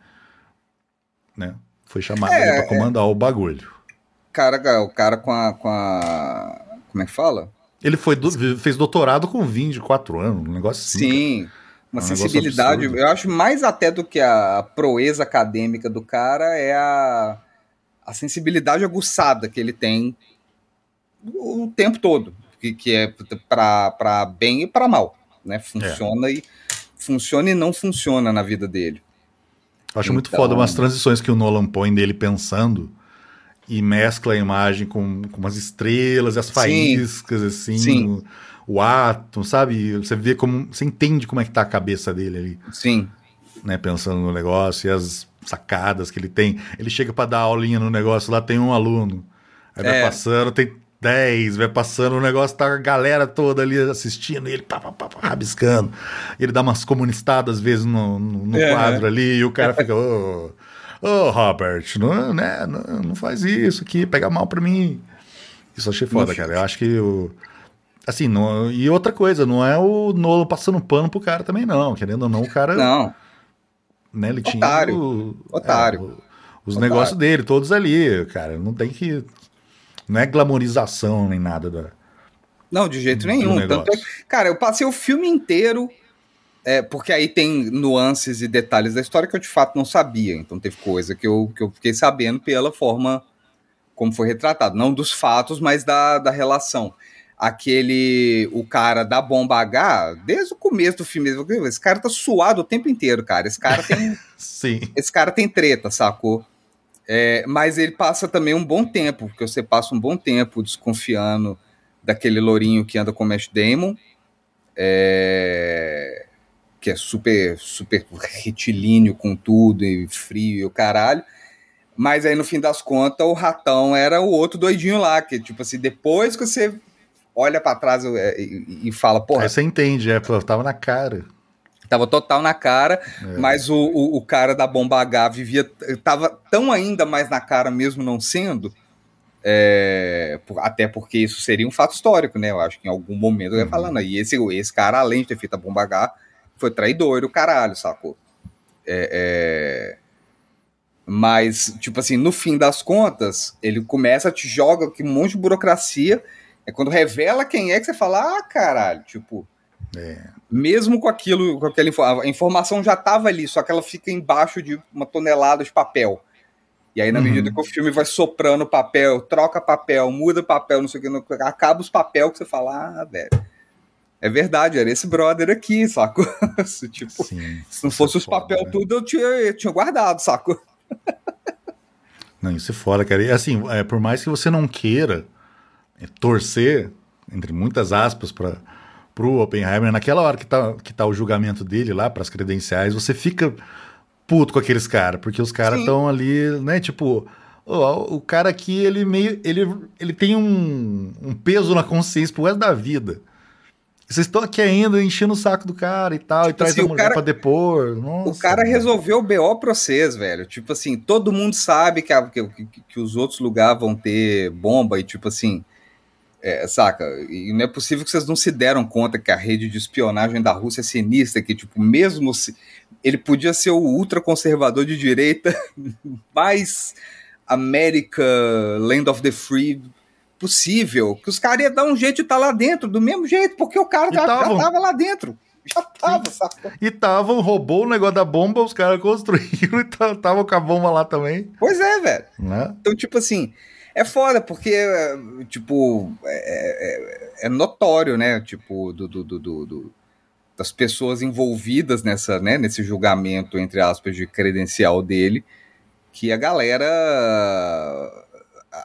né, foi chamado É, pra comandar o bagulho. Cara, o cara com a, com a. Como é que fala? Ele foi do- fez doutorado com 24 anos, um negócio assim. cara. Sim. Uma É um sensibilidade. Eu acho mais até do que a proeza acadêmica do cara é a, a sensibilidade aguçada que ele tem o tempo todo. Que, que é pra bem e pra mal. Né? Funciona e funciona e não funciona na vida dele. Eu acho muito Então- foda umas transições que o Nolan põe dele pensando e mescla a imagem com, com umas estrelas as Sim. faíscas, assim, Sim. O, o átomo, sabe? Você vê como. Você entende como é que tá a cabeça dele ali, Sim. né? Pensando no negócio e as sacadas que ele tem. Ele chega pra dar aulinha no negócio, lá tem um aluno. Aí vai É. passando, tem 10, vai passando, o negócio tá a galera toda ali assistindo, e ele pá, pá, pá, pá, rabiscando. Ele dá umas comunistadas às vezes no, no, no É. quadro ali, e o cara fica, ô, ô Robert, não, né, não, não faz isso aqui, pega mal pra mim. Isso eu achei foda, cara. Eu acho que o. Assim, não, e outra coisa, não é o Nolo passando pano pro cara também, não. Querendo ou não, o cara. Não. Né, ele tinha. Otário. o- Otário. é, o- os negócios dele, todos ali, cara. Não tem que. Não é glamorização nem nada da. Não, de jeito nenhum. Tanto é, cara, eu passei o filme inteiro, é, porque aí tem nuances e detalhes da história que eu de fato não sabia. Então teve coisa que eu, que eu fiquei sabendo pela forma como foi retratado. Não dos fatos, mas da, da relação. Aquele, o cara da bomba H, desde o começo do filme, esse cara tá suado o tempo inteiro, cara. Esse cara tem. Sim. esse cara tem treta, sacou? É, mas ele passa também um bom tempo, porque você passa um bom tempo desconfiando daquele lourinho que anda com o Matt Damon, é, que é super, super retilíneo com tudo, e frio e o caralho. Mas aí, no fim das contas, o ratão era o outro doidinho lá, que, tipo assim, depois que você olha pra trás é, e, e fala, porra, Aí você entende, é, pô, tava na cara. Tava total na cara, É. mas o, o, o cara da bomba H vivia. Tava tão ainda mais na cara, mesmo não sendo. é, até porque isso seria um fato histórico, né? Eu acho que em algum momento eu ia Uhum. falar, não, e esse, esse cara, além de ter feito a bomba H, foi traidor, o caralho, sacou? É, é, Mas, tipo assim, no fim das contas, ele começa, te joga com um monte de burocracia. É quando revela quem é que você fala, ah, caralho, tipo É. mesmo com aquilo, com aquela info- a informação já estava ali, só que ela fica embaixo de uma tonelada de papel. E aí, na Uhum. medida que o filme vai soprando papel, troca papel, muda papel, não sei o que, não- acaba os papel que você fala, ah, velho. É verdade, era esse brother aqui, saco? Se, tipo, Sim. se não Isso fosse é os foda, papel né? tudo, eu tinha, eu tinha guardado, saco? Não, isso é foda, cara. E assim, é, por mais que você não queira é, torcer, entre muitas aspas, para pro Oppenheimer, naquela hora que tá, que tá o julgamento dele lá, para as credenciais, você fica puto com aqueles caras, porque os caras estão ali, né, tipo. ó, o cara aqui, ele meio. Ele, ele tem um, um peso na consciência pro resto da vida. Vocês estão aqui ainda enchendo o saco do cara e tal, e traz assim, a o mulher cara- pra depor. Nossa, o cara mano. resolveu o BO pra vocês, velho. Tipo assim, todo mundo sabe que, a- que- que os outros lugares vão ter bomba e tipo assim. É, saca? E não é possível que vocês não se deram conta que a rede de espionagem da Rússia é sinistra, que, tipo, mesmo se. Ele podia ser o ultraconservador de direita mais América, Land of the Free possível, que os caras iam dar um jeito de estar lá dentro, do mesmo jeito, porque o cara já, já tava lá dentro. Já tava, saca? E tava, roubou o negócio da bomba, os caras construíram e ta- tava com a bomba lá também, Pois é, velho. né? Então, tipo assim, é foda, porque, tipo, é, é, é notório, né? Tipo, do, do, do, do, das pessoas envolvidas nessa, né, nesse julgamento, entre aspas, de credencial dele, que a galera.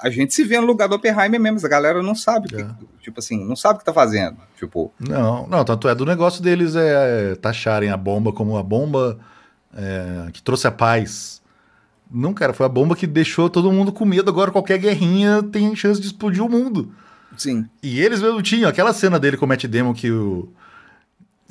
A gente se vê no lugar do Oppenheimer mesmo, a galera não sabe, é. que, tipo assim, não sabe o que tá fazendo. Tipo. Não, não, tanto é do negócio deles é, é taxarem a bomba como a bomba é, que trouxe a paz. Não, cara, foi a bomba que deixou todo mundo com medo. Agora qualquer guerrinha tem chance de explodir o mundo. Sim. E eles mesmo tinham aquela cena dele com o Matt Damon que o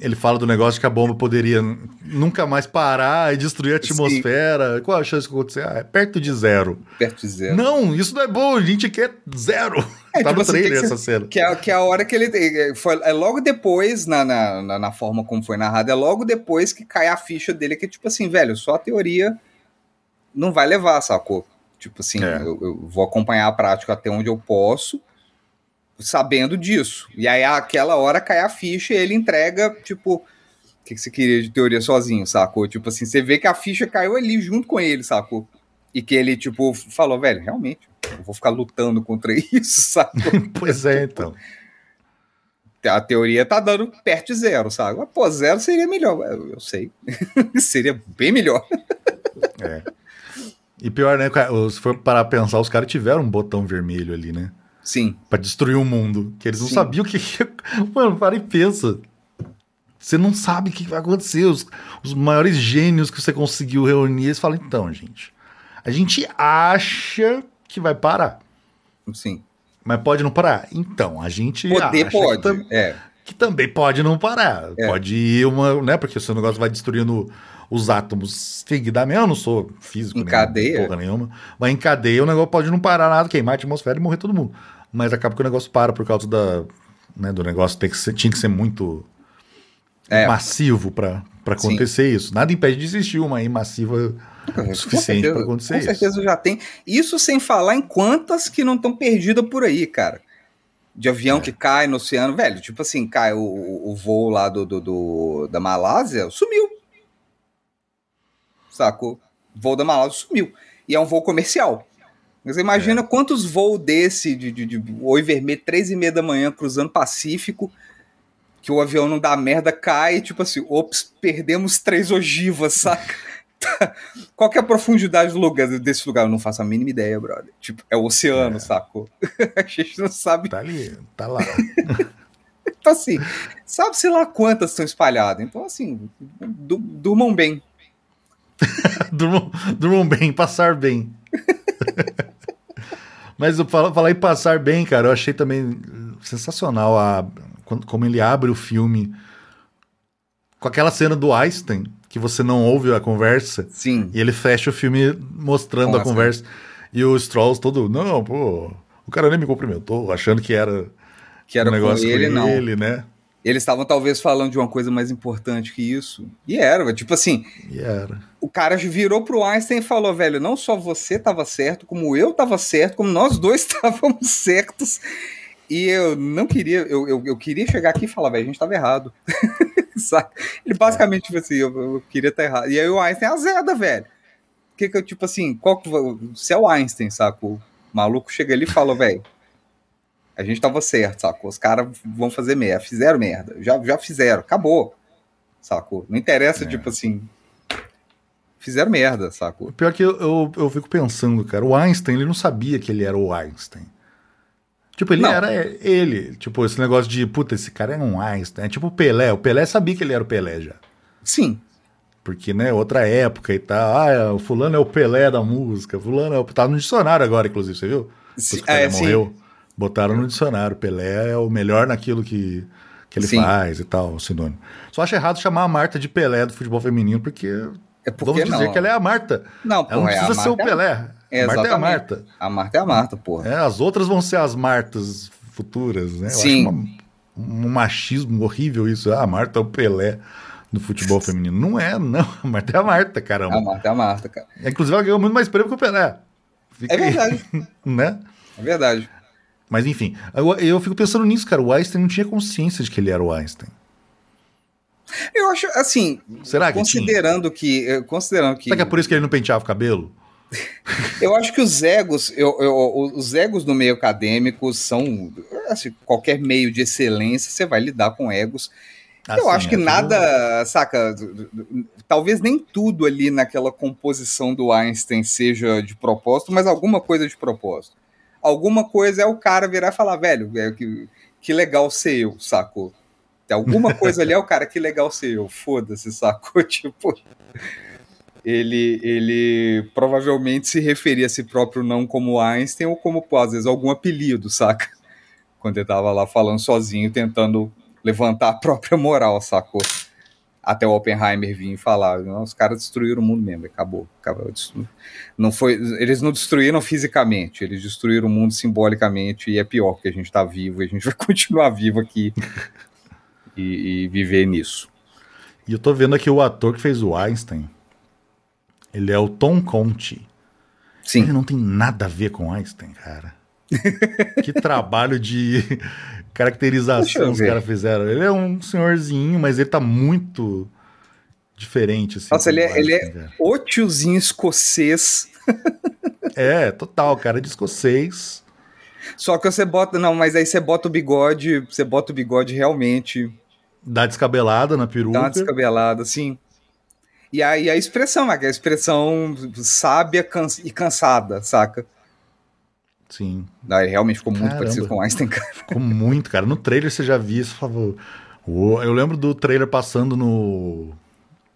ele fala do negócio que a bomba poderia nunca mais parar e destruir a atmosfera. Sim. Qual a chance de acontecer? Ah, é perto de zero. Perto de zero. Não, isso não é bom, a gente quer zero. É, tá tipo no assim, trailer essa cena. Que é, que é a hora que ele. É, foi, é logo depois, na, na, na, forma como foi narrado, é logo depois que cai a ficha dele, que é tipo assim, velho, só a teoria não vai levar, sacou? Tipo assim, é. eu, eu vou acompanhar a prática até onde eu posso sabendo disso. E aí, aquela hora cai a ficha e ele entrega, tipo, o que, que você queria de teoria sozinho, sacou? Tipo assim, você vê que a ficha caiu ali junto com ele, sacou? E que ele, tipo, falou, velho, realmente, eu vou ficar lutando contra isso, sacou? pois é, então. A teoria tá dando perto de zero, sabe? Pô, zero seria melhor. Eu, eu sei. seria bem melhor. é. E pior, né? Se for parar pra pensar, os caras tiveram um botão vermelho ali, né? Sim. Pra destruir o mundo. Que eles não Sim. sabiam o que. Mano, para e pensa. Você não sabe o que vai acontecer. Os, os maiores gênios que você conseguiu reunir, eles falam, então, gente. A gente acha que vai parar. Sim. Mas pode não parar? Então, a gente. Poder pode. Que, é. que também pode não parar. É. Pode ir uma. né? Porque o seu negócio vai destruindo os átomos seguidamente. Eu não sou físico, em cadeia. porra nenhuma. Mas em cadeia o negócio pode não parar nada, queimar a atmosfera e morrer todo mundo. Mas acaba que o negócio para por causa da, né, do negócio tem que ser, tinha que ser muito é. massivo para acontecer Sim. isso. Nada impede de existir uma aí massiva o suficiente para acontecer isso. Com certeza já tem. Isso sem falar em quantas que não estão perdidas por aí, cara. De avião é. que cai no oceano, velho. Tipo assim, cai o, o voo lá do, do, do da Malásia, sumiu sacou? O voo da Malásia sumiu. E é um voo comercial. Mas imagina é. quantos voos desse, de, de, de oi vermelho, três e meia da manhã, cruzando Pacífico, que o avião não dá merda, cai, tipo assim, ops, perdemos três ogivas, saca? Qual que é a profundidade do lugar, desse lugar? Eu não faço a mínima ideia, brother. Tipo, é o oceano, é. sacou? a gente não sabe. Tá ali, tá lá. então, assim, sabe-se lá quantas estão espalhadas. Então, assim, durmam bem. durmam, durmam bem, passar bem. Mas eu falo, falar em passar bem, cara, eu achei também sensacional a, como ele abre o filme com aquela cena do Einstein, que você não ouve a conversa. Sim. E ele fecha o filme mostrando Nossa. a conversa. E o Strauss todo, não, pô, o cara nem me cumprimentou, achando que era, que era um negócio com ele, com ele, não. né? Eles estavam talvez falando de uma coisa mais importante que isso. E era, tipo assim. E era. O cara virou pro Einstein e falou: velho, não só você estava certo, como eu estava certo, como nós dois estávamos certos. E eu não queria, eu, eu, eu queria chegar aqui e falar, velho, a gente estava errado. Ele basicamente, tipo assim, eu, eu queria estar errado. E aí o Einstein azeda, velho. Que que eu, tipo assim, qual que. Se é o Einstein, saco? O maluco chega ali e fala, velho a gente tava certo, sacou? Os caras vão fazer merda, fizeram merda, já, já fizeram, acabou, sacou? Não interessa, é. tipo assim, fizeram merda, sacou? Pior que eu, eu, eu, fico pensando, cara, o Einstein, ele não sabia que ele era o Einstein. Tipo, ele não. era ele. Tipo, esse negócio de, puta, esse cara é um Einstein. É tipo o Pelé. O Pelé sabia que ele era o Pelé já. Sim. Porque, né, outra época e tal. Ah, o fulano é o Pelé da música. Fulano é o... Tá no dicionário agora, inclusive, você viu? Sim, é, morreu. Sim. Botaram no dicionário. Pelé é o melhor naquilo que, que ele Sim. faz e tal, sinônimo. Só acho errado chamar a Marta de Pelé do futebol feminino, porque, é porque vamos dizer não. que ela é a Marta. Não, ela não é precisa é ser o Pelé. É, a Marta é a Marta. A Marta é a Marta, porra. É, as outras vão ser as Martas futuras, né? Eu Sim. Uma, um machismo horrível isso. Ah, a Marta é o Pelé do futebol feminino. Não é, não. A Marta é a Marta, caramba. A Marta é a Marta, cara. Inclusive, ela ganhou muito mais prêmio que o Pelé. Fica é verdade. Aí, né? É verdade. Mas enfim, eu, eu fico pensando nisso, cara. O Einstein não tinha consciência de que ele era o Einstein. Eu acho, assim, Será que considerando tinha? que, considerando que, Será que é por isso que ele não penteava o cabelo? eu acho que os egos, eu, eu, os egos no meio acadêmico são. Assim, qualquer meio de excelência, você vai lidar com egos. Assim, eu acho que é nada, tudo... saca? Talvez nem tudo ali naquela composição do Einstein seja de propósito, mas alguma coisa de propósito. Alguma coisa é o cara virar e falar, velho, é, que, que legal ser eu, sacou? Alguma coisa ali é o cara, que legal ser eu, foda-se, sacou? Tipo ele, ele provavelmente se referia a si próprio não como Einstein ou como, às vezes, algum apelido, saca? Quando ele tava lá falando sozinho, tentando levantar a própria moral, sacou? Até o Oppenheimer vir e falar, os caras destruíram o mundo mesmo, acabou. acabou não foi, eles não destruíram fisicamente, eles destruíram o mundo simbolicamente e é pior, porque a gente tá vivo e a gente vai continuar vivo aqui e, e viver nisso. E eu tô vendo aqui o ator que fez o Einstein, ele é o Tom Conte. Sim. Ele não tem nada a ver com Einstein, cara. que trabalho de caracterização os caras fizeram. Ele é um senhorzinho, mas ele tá muito diferente. Assim, Nossa, ele é, ele é o tiozinho escocês. é, total, cara de escocês. Só que você bota. Não, mas aí você bota o bigode. Você bota o bigode realmente. Dá descabelada na peruca. Dá uma descabelada, sim. E aí a expressão, a expressão sábia e cansada, saca? Sim. Daí realmente ficou muito Caramba. parecido com Einstein, cara. Ficou muito, cara. No trailer você já viu isso, favor. Eu lembro do trailer passando no.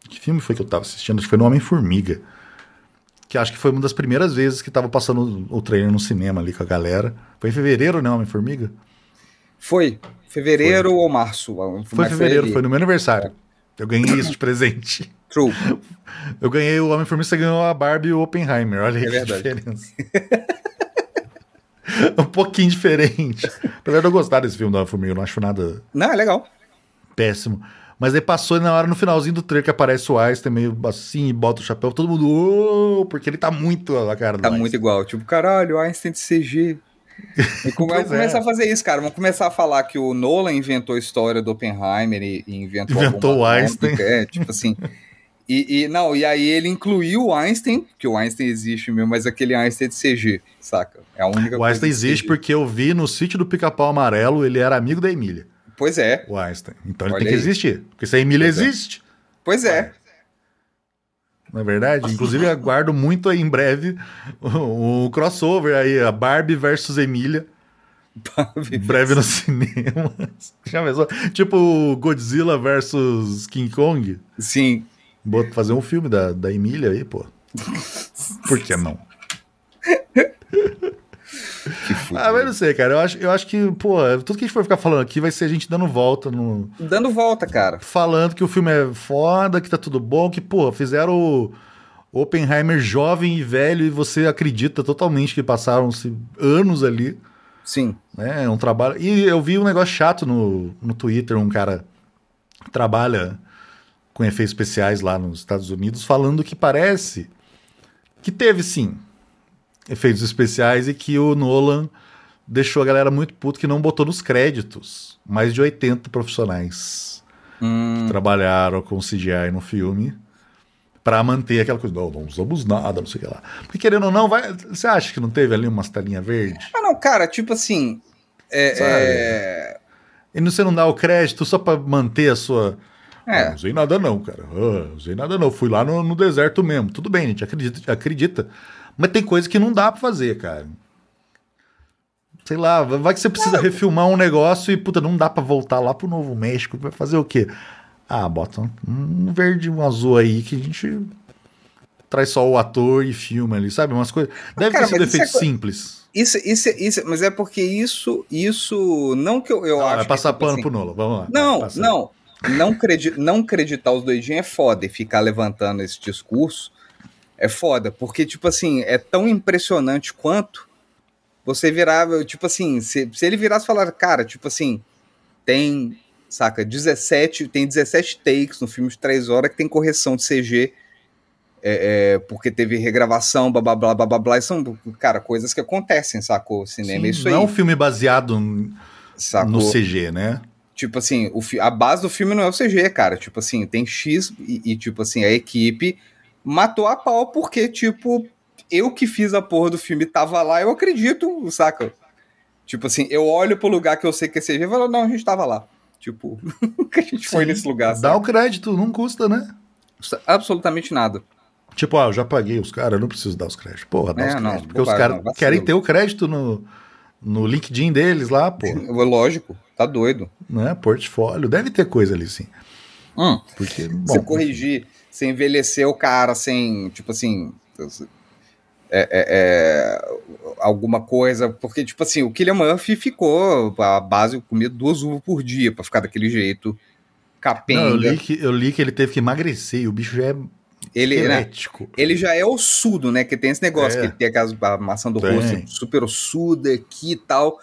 Que filme foi que eu tava assistindo? Acho que foi no Homem-Formiga. Que acho que foi uma das primeiras vezes que tava passando o trailer no cinema ali com a galera. Foi em fevereiro, né, Homem-Formiga? Foi. Fevereiro foi. ou março? Foi fevereiro, foi, foi no meu aniversário. É. Eu ganhei isso de presente. True. Eu ganhei o Homem-Formiga, você ganhou a Barbie e o Oppenheimer. Olha aí é que diferença. um pouquinho diferente. Apesar de eu gostar desse filme do Homem-Formiga, eu não acho nada. Não, é legal. Péssimo. Mas aí passou na hora, no finalzinho do trailer, que aparece o Einstein meio assim, bota o chapéu, todo mundo, oh! porque ele tá muito a cara do Tá Einstein. muito igual. Tipo, caralho, o Einstein de CG. E come, vamos é. começar a fazer isso, cara. Vamos começar a falar que o Nolan inventou a história do Oppenheimer e, e inventou, inventou o Einstein. É, tipo assim. E, e, não, e aí ele incluiu o Einstein, que o Einstein existe mesmo, mas aquele Einstein de CG, saca? É a única O Einstein existe porque eu vi no sítio do Pica-Pau Amarelo, ele era amigo da Emília. Pois é. O Einstein. Então ele tem aí. que existir. Porque se a Emília pois é. existe. É. Pois é. Não é verdade? Inclusive, aguardo muito aí em breve o, o crossover aí, a Barbie versus Emília. Barbie breve no cinema. Já pensou? Tipo Godzilla versus King Kong? Sim fazer um filme da, da Emília aí, pô. Por que não? ah, mas não sei, cara. Eu acho, eu acho que, pô, tudo que a gente for ficar falando aqui vai ser a gente dando volta no. Dando volta, cara. Falando que o filme é foda, que tá tudo bom, que, pô, fizeram o Oppenheimer jovem e velho e você acredita totalmente que passaram-se anos ali. Sim. É, é um trabalho. E eu vi um negócio chato no, no Twitter, um cara trabalha com efeitos especiais lá nos Estados Unidos, falando que parece que teve sim efeitos especiais e que o Nolan deixou a galera muito puto que não botou nos créditos mais de 80 profissionais hum. que trabalharam com CGI no filme para manter aquela coisa, não, não usamos nada, não sei o que lá. Porque querendo ou não, vai, você acha que não teve ali uma telinha verde? Ah, não, cara, tipo assim. É, é... E você não dá o crédito só para manter a sua é. Não usei nada não, cara. Ah, usei nada não. Fui lá no, no, deserto mesmo. Tudo bem, a gente acredita, acredita. Mas tem coisa que não dá pra fazer, cara. Sei lá, vai que você precisa refilmar um negócio e, puta, não dá pra voltar lá pro Novo México. Vai fazer o quê? Ah, bota um, um verde um azul aí que a gente traz só o ator e filme ali, sabe? Umas coisas. Deve cara, ter sido efeito é... simples. Isso, isso, isso, mas é porque isso, isso, não que eu, eu ah, acho. Vai passar que, pano assim, pro Nola, vamos lá. Não, não não, credi não acreditar os doidinhos é foda e ficar levantando esse discurso é foda, porque, tipo assim, é tão impressionante quanto você virava, tipo assim, se, se ele virasse e falar, cara, tipo assim, tem, saca, 17, tem 17 takes no filme de 3 horas que tem correção de CG, é, é, porque teve regravação, blá blá blá blá blá, blá são, cara, coisas que acontecem, sacou? Cinema Sim, é isso aí. Não é um filme baseado sacou? no CG, né? Tipo assim, o, a base do filme não é o CG, cara. Tipo assim, tem X e, e, tipo assim, a equipe matou a pau porque, tipo, eu que fiz a porra do filme tava lá, eu acredito, saca? Tipo assim, eu olho pro lugar que eu sei que é CG e falo, não, a gente tava lá. Tipo, que a gente Sim, foi nesse lugar. Dá o crédito, não custa, né? Absolutamente nada. Tipo, ah, eu já paguei os caras, não preciso dar os créditos. Porra, dá é, os créditos. Não, porque os caras querem ter o crédito no, no LinkedIn deles lá, pô. Lógico, tá doido. Né? Portfólio, deve ter coisa ali sim. Hum. Porque, bom, você corrigir, você envelhecer o cara sem, tipo assim, é, é, é, alguma coisa, porque, tipo assim, o Killian Murphy ficou a base, comia duas uvas por dia para ficar daquele jeito, capenga. Não, eu, li que, eu li que ele teve que emagrecer e o bicho já é ele, né, ele já é ossudo, né? Que tem esse negócio, é. que ele tem aquelas maçã do tem. rosto super ossuda aqui e tal.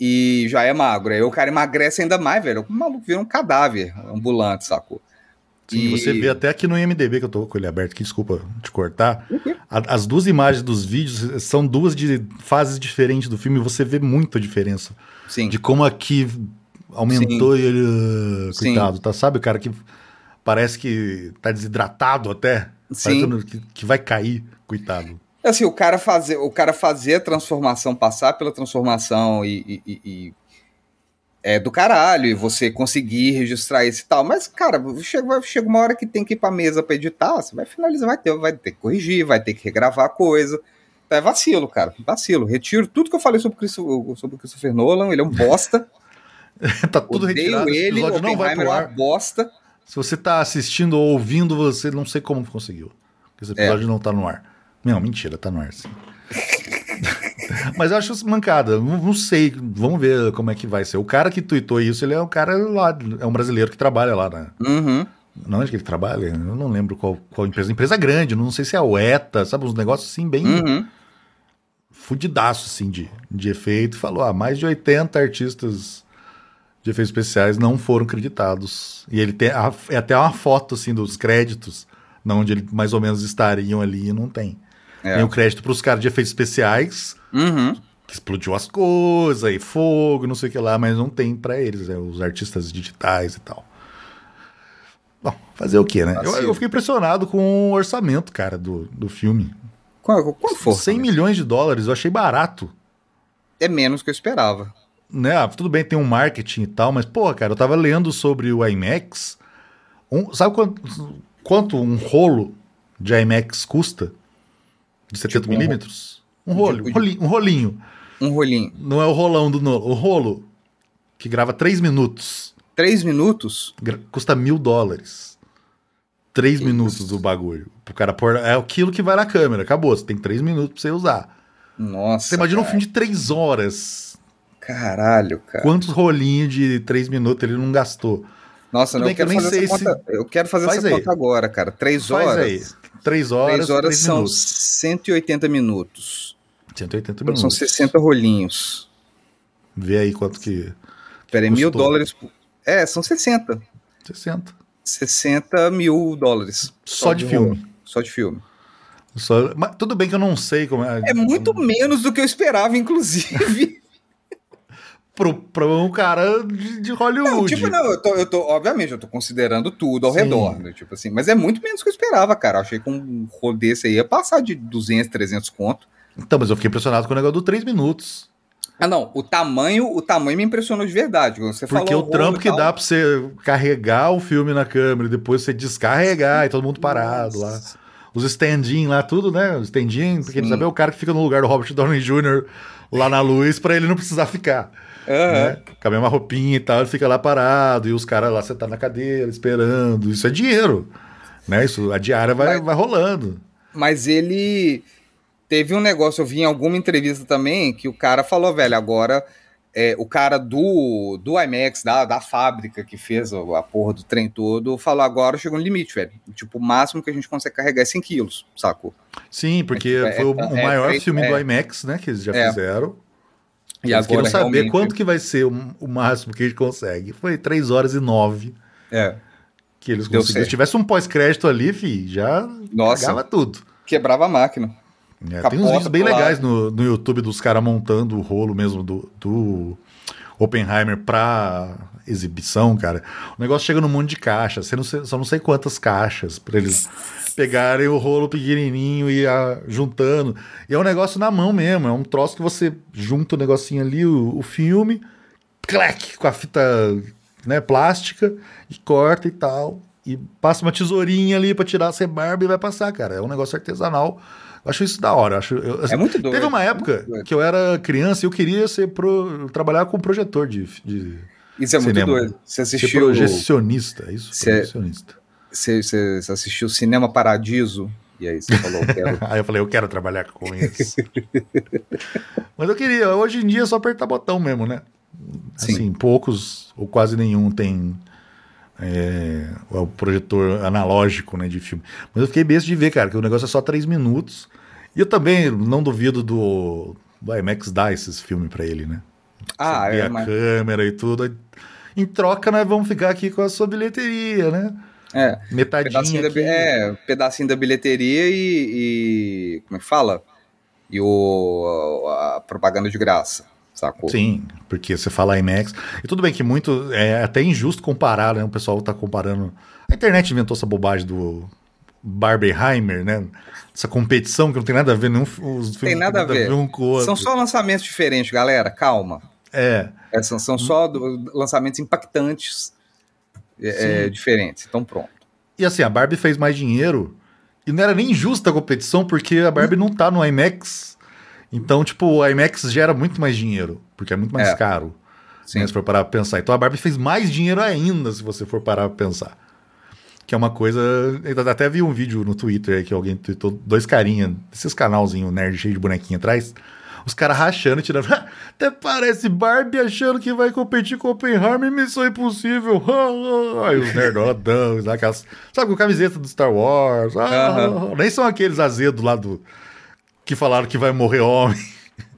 E já é magro. Aí o cara emagrece ainda mais, velho. O maluco vira um cadáver ambulante, sacou? Sim, e... você vê até aqui no IMDB, que eu tô com ele aberto aqui, desculpa te cortar. Uhum. as duas imagens dos vídeos são duas de fases diferentes do filme, você vê muita diferença. Sim. De como aqui aumentou Sim. e ele. Coitado, Sim. tá? Sabe o cara que parece que tá desidratado até? Sim. Que, que vai cair, coitado. Assim, o cara fazer, o cara fazer a transformação, passar pela transformação e, e, e é do caralho, e você conseguir registrar isso e tal. Mas, cara, chega, chega uma hora que tem que ir pra mesa pra editar, você vai finalizar, vai ter, vai ter que corrigir, vai ter que regravar a coisa. Então é vacilo, cara. Vacilo. Retiro tudo que eu falei sobre, o sobre o Christopher Nolan, ele é um bosta. tá tudo Odeio retirado. ele, o não vai pro ar. é uma bosta. Se você tá assistindo ou ouvindo, você não sei como conseguiu. Porque esse episódio é. não tá no ar. Não, mentira, tá no ar sim. Mas eu acho mancada. Não, não, sei. Vamos ver como é que vai ser. O cara que tweetou isso, ele é um cara lá, é um brasileiro que trabalha lá, né? Uhum. Não, onde que ele trabalha? Eu não lembro qual, qual empresa. Empresa grande, não sei se é a UETA, sabe? Uns negócios assim, bem. Uhum. Fudidaço, assim, de, de efeito. Falou: ah, mais de 80 artistas de efeitos especiais não foram creditados. E ele tem a, é até uma foto, assim, dos créditos, onde ele mais ou menos estariam ali e não tem. É. Tem o crédito para os caras de efeitos especiais, uhum. que explodiu as coisas, e fogo, não sei o que lá, mas não tem para eles, é, os artistas digitais e tal. Bom, fazer o quê, né? Eu, eu, fiquei impressionado com o orçamento, cara, do, do filme. Qual, qual foi? 100 milhões de dólares, eu achei barato. É menos que eu esperava. Né, ah, tudo bem, tem um marketing e tal, mas, pô, cara, eu tava lendo sobre o IMAX. Um, sabe quanto, quanto um rolo de IMAX custa? De 70 tipo milímetros? Um, rolo, um, rolinho, um rolinho. Um rolinho. Não é o rolão do Nolan. O rolo, que grava 3 minutos. 3 minutos? Custa mil dólares. 3 minutos do bagulho. Pro cara pôr. É aquilo que vai na câmera. Acabou. Você tem 3 minutos pra você usar. Nossa. Você imagina cara. um filme de 3 horas. Caralho, cara. Quantos rolinhos de 3 minutos ele não gastou? Nossa, não, eu quero, fazer essa conta, eu quero fazer Faz essa aí. conta agora, cara. 3 horas. Faz aí. 3 horas. 3 horas são minutos. 180 minutos. 180 minutos. São 60 rolinhos. Vê aí quanto que. Peraí, mil dólares. É, são 60. 60. 60 mil dólares. Só, Só de, de filme. Só de filme. Só... Mas tudo bem que eu não sei como é. É muito menos do que eu esperava, inclusive. pro, pro um cara de, de Hollywood. Não, tipo, não, eu tô, eu tô, obviamente, eu tô considerando tudo ao Sim. redor, né? Tipo assim, mas é muito menos do que eu esperava, cara. Eu achei que um rolo desse aí ia passar de 200, 300 conto. Então, mas eu fiquei impressionado com o negócio do 3 minutos. Ah, não, o tamanho, o tamanho me impressionou de verdade. Você Porque falou o trampo que dá pra você carregar o filme na câmera e depois você descarregar e todo mundo parado Nossa. lá. Os stand lá, tudo, né? Os stand porque sabe, é o cara que fica no lugar do Robert Downey Jr. lá na luz para ele não precisar ficar. Uhum. Né? Com a mesma roupinha e tal, ele fica lá parado, e os caras lá sentados na cadeira, esperando. Isso é dinheiro. Né? Isso, a diária vai, mas, vai rolando. Mas ele teve um negócio, eu vi em alguma entrevista também, que o cara falou, velho, agora é, o cara do, do IMAX, da, da fábrica que fez a, a porra do trem todo, falou agora chegou no limite, velho. Tipo, o máximo que a gente consegue carregar é 100 quilos, sacou? Sim, porque é, foi é, o, o é, maior filme do IMAX, né, que eles já é. fizeram. E Eles agora saber realmente... quanto que vai ser o, o, máximo que a gente consegue. Foi 3 horas e 9. É. Que eles conseguiram. Se tivesse um pós-crédito ali, fi, já Nossa, tudo. Quebrava a máquina. É, tem uns vídeos bem legais no, no YouTube dos caras montando o rolo mesmo do, do Oppenheimer pra exibição, cara. O negócio chega num monte de caixas. Você não sei, só não sei quantas caixas para eles pegarem o rolo pequenininho e ir juntando. E é um negócio na mão mesmo, é um troço que você junta o negocinho ali, o, o filme, clac, com a fita né, plástica, e corta e tal. E passa uma tesourinha ali pra tirar a rebarba e vai passar, cara. É um negócio artesanal. Eu acho isso da hora. Acho, eu, é muito doido. Teve uma época que eu era criança e eu queria ser pro, trabalhar com projetor de, de Isso é cinema. muito doido. Você assistiu... Ser projecionista, é isso? Cê, projecionista. Você, você, você assistiu Cinema Paradiso? E aí você falou, quero... aí eu falei, eu quero trabalhar com isso. Mas eu queria, hoje em dia é só apertar botão mesmo, né? Sim. Assim, poucos ou quase nenhum tem é, o projetor analógico né, de filme. Mas eu fiquei besta de ver, cara, que o negócio é só três minutos. E eu também não duvido do, do IMAX dar esse filme para ele, né? Ah, é. a mas... câmera e tudo. Em troca, nós vamos ficar aqui com a sua bilheteria, né? É. Metadinha. Pedacinho da, é, pedacinho da bilheteria e, e. Como é que fala? E o, a propaganda de graça sacou? Sim, porque você fala IMAX. E tudo bem que muito. É até injusto comparar, né? O pessoal tá comparando. A internet inventou essa bobagem do Barbenheimer, né? Essa competição que não tem nada a ver, nenhum, os tem nada, nada a, ver. a ver um com o outro. São só lançamentos diferentes, galera. Calma. É. é são, são só do, lançamentos impactantes é, é, diferentes. Então, pronto. E assim, a Barbie fez mais dinheiro. E não era nem justa a competição, porque a Barbie não tá no IMAX então, tipo, o IMAX gera muito mais dinheiro, porque é muito mais é. caro. Sim. Né, se for parar pra pensar. Então a Barbie fez mais dinheiro ainda, se você for parar pra pensar. Que é uma coisa. Eu até vi um vídeo no Twitter aí que alguém tweetou dois carinha, esses canalzinhos nerd cheio de bonequinho atrás. Os caras rachando, tirando. Até parece Barbie achando que vai competir com Oppenheimer e Missão Impossível. Aí os nerdodão, aquelas. Sabe, com camiseta do Star Wars. Ah, Nem são aqueles azedos lá do que falaram que vai morrer homem.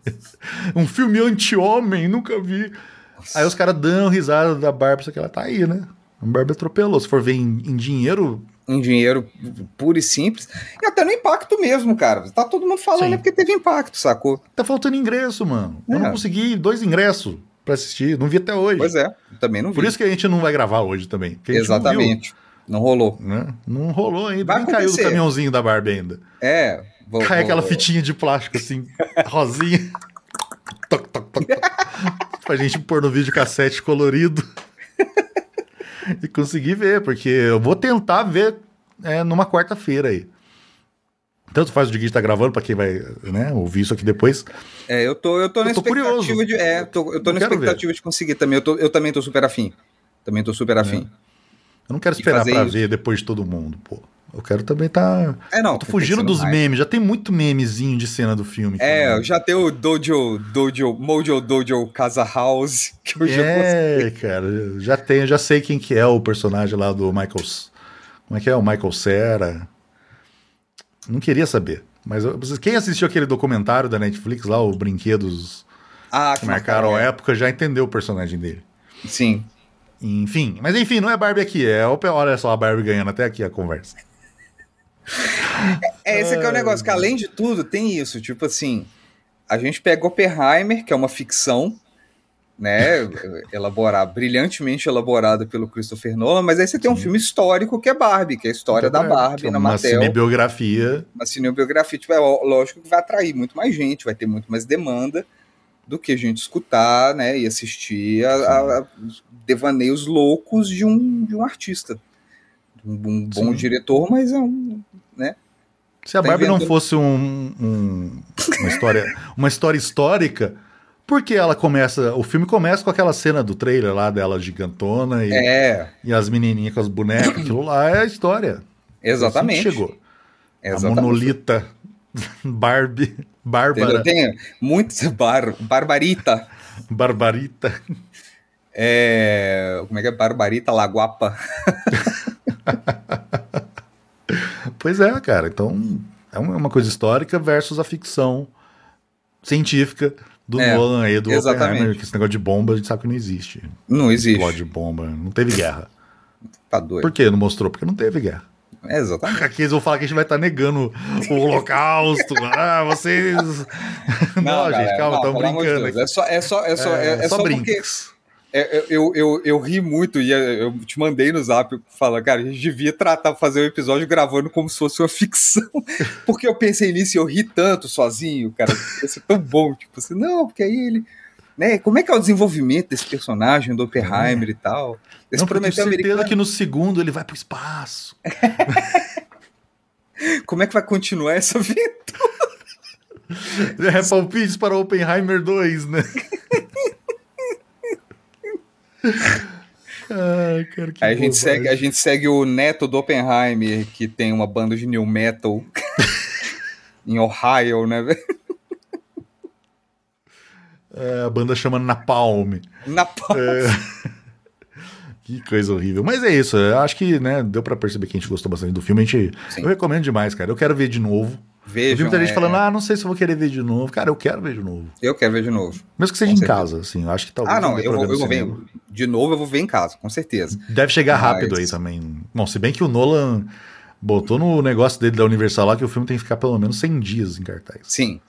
um filme anti-homem, nunca vi. Nossa. Aí os caras dão risada da Barbie, só que ela tá aí, né? A Barbie atropelou. Se for ver em, em dinheiro, em dinheiro puro e simples. E até no impacto mesmo, cara. Tá todo mundo falando é porque teve impacto, sacou? Tá faltando ingresso, mano. É. Eu não consegui dois ingressos para assistir. Não vi até hoje. Pois é, também não vi. Por isso que a gente não vai gravar hoje também. Exatamente. Não, não, rolou. Né? Não rolou ainda. Vai Nem acontecer. caiu do caminhãozinho da Barbie ainda. É, Vou, Cai vou... aquela fitinha de plástico assim, rosinha. toc, toc, toc, toc. pra gente pôr no vídeo cassete colorido. e conseguir ver, porque eu vou tentar ver é, numa quarta-feira aí. Tanto faz o Digit tá gravando para quem vai né, ouvir isso aqui depois. É, eu tô, eu tô eu na tô expectativa curioso. de. É, tô, eu tô eu na expectativa ver. de conseguir também. Eu, tô, eu também tô super afim. Também tô super afim. É. Eu não quero esperar para ver depois de todo mundo, pô. Eu quero também tá. É, não. tô fugindo dos memes. Já tem muito memezinho de cena do filme. É, também. já tem o Dojo, Dojo, Mojo Dojo Casa House, que eu já É, cara, já tenho, já sei quem que é o personagem lá do Michael. Como é que é? O Michael Cera. Não queria saber. Mas quem assistiu aquele documentário da Netflix lá, o Brinquedos ah, que marcaram a época, já entendeu o personagem dele. Sim. Enfim, mas enfim, não é Barbie aqui, é olha só a Barbie ganhando até aqui a conversa. É, esse que é o negócio, que além de tudo, tem isso, tipo assim, a gente pega Oppenheimer, que é uma ficção, né, elaborada, brilhantemente elaborada pelo Christopher Nolan, mas aí você tem um filme histórico que é Barbie, que é a história da Barbie é na uma Mattel. Uma cinebiografia. Uma cinebiografia, tipo, é lógico que vai atrair muito mais gente, vai ter muito mais demanda do que a gente escutar, né, e assistir a, a, a devaneios loucos de um, de um artista. Um, um bom Sim. diretor, mas é um né? Se a tá Barbie inventando... não fosse um, um, uma, história, uma história histórica, porque ela começa. O filme começa com aquela cena do trailer lá dela gigantona e, é. e as menininhas com as bonecas. Aquilo lá é a história. Exatamente. Assim chegou. Exatamente. A monolita Barbie. Bárbara. Tem muitos. Bar, barbarita. Barbarita. É, como é que é? Barbarita Laguapa. Pois é, cara. Então, é uma coisa histórica versus a ficção científica do é, Nolan aí, do Oppenheimer, que esse negócio de bomba a gente sabe que não existe. Não existe. Explode bomba, não teve guerra. Tá doido. Por que não mostrou? Porque não teve guerra. É, exatamente. Aqui eles vão falar que a gente vai estar tá negando o holocausto. ah, vocês. Não, não galera, gente, calma, estamos brincando. É só, é só, é só, é, é, é só, só porque É, eu, eu, eu, eu, ri muito e eu te mandei no zap fala, cara, a gente devia tratar, fazer um episódio gravando como se fosse uma ficção. Porque eu pensei nisso e eu ri tanto sozinho, cara. Ia ser tão bom. Tipo assim, não, porque aí ele. Né, como é que é o desenvolvimento desse personagem do Oppenheimer é. e tal? Esse não, tenho certeza americano... que no segundo ele vai pro espaço. como é que vai continuar essa aventura? É palpites para Oppenheimer 2, né? Ai, cara, a, gente segue, a gente segue o neto do Oppenheimer, que tem uma banda de new metal em Ohio, né, velho? É, a banda chama Napalm. Napalm. É... que coisa horrível. Mas é isso, eu acho que né, deu para perceber que a gente gostou bastante do filme. A gente, eu recomendo demais, cara. Eu quero ver de novo. Vejam, eu vi muita gente é... falando, ah, não sei se eu vou querer ver de novo. Cara, eu quero ver de novo. Eu quero ver de novo. Mesmo que seja com em certeza. casa, assim. Eu acho que talvez. Ah, não, eu vou, eu vou ver. De novo, eu vou ver em casa, com certeza. Deve chegar Mas... rápido aí também. Bom, se bem que o Nolan botou no negócio dele da Universal lá que o filme tem que ficar pelo menos 100 dias em cartaz. Sim,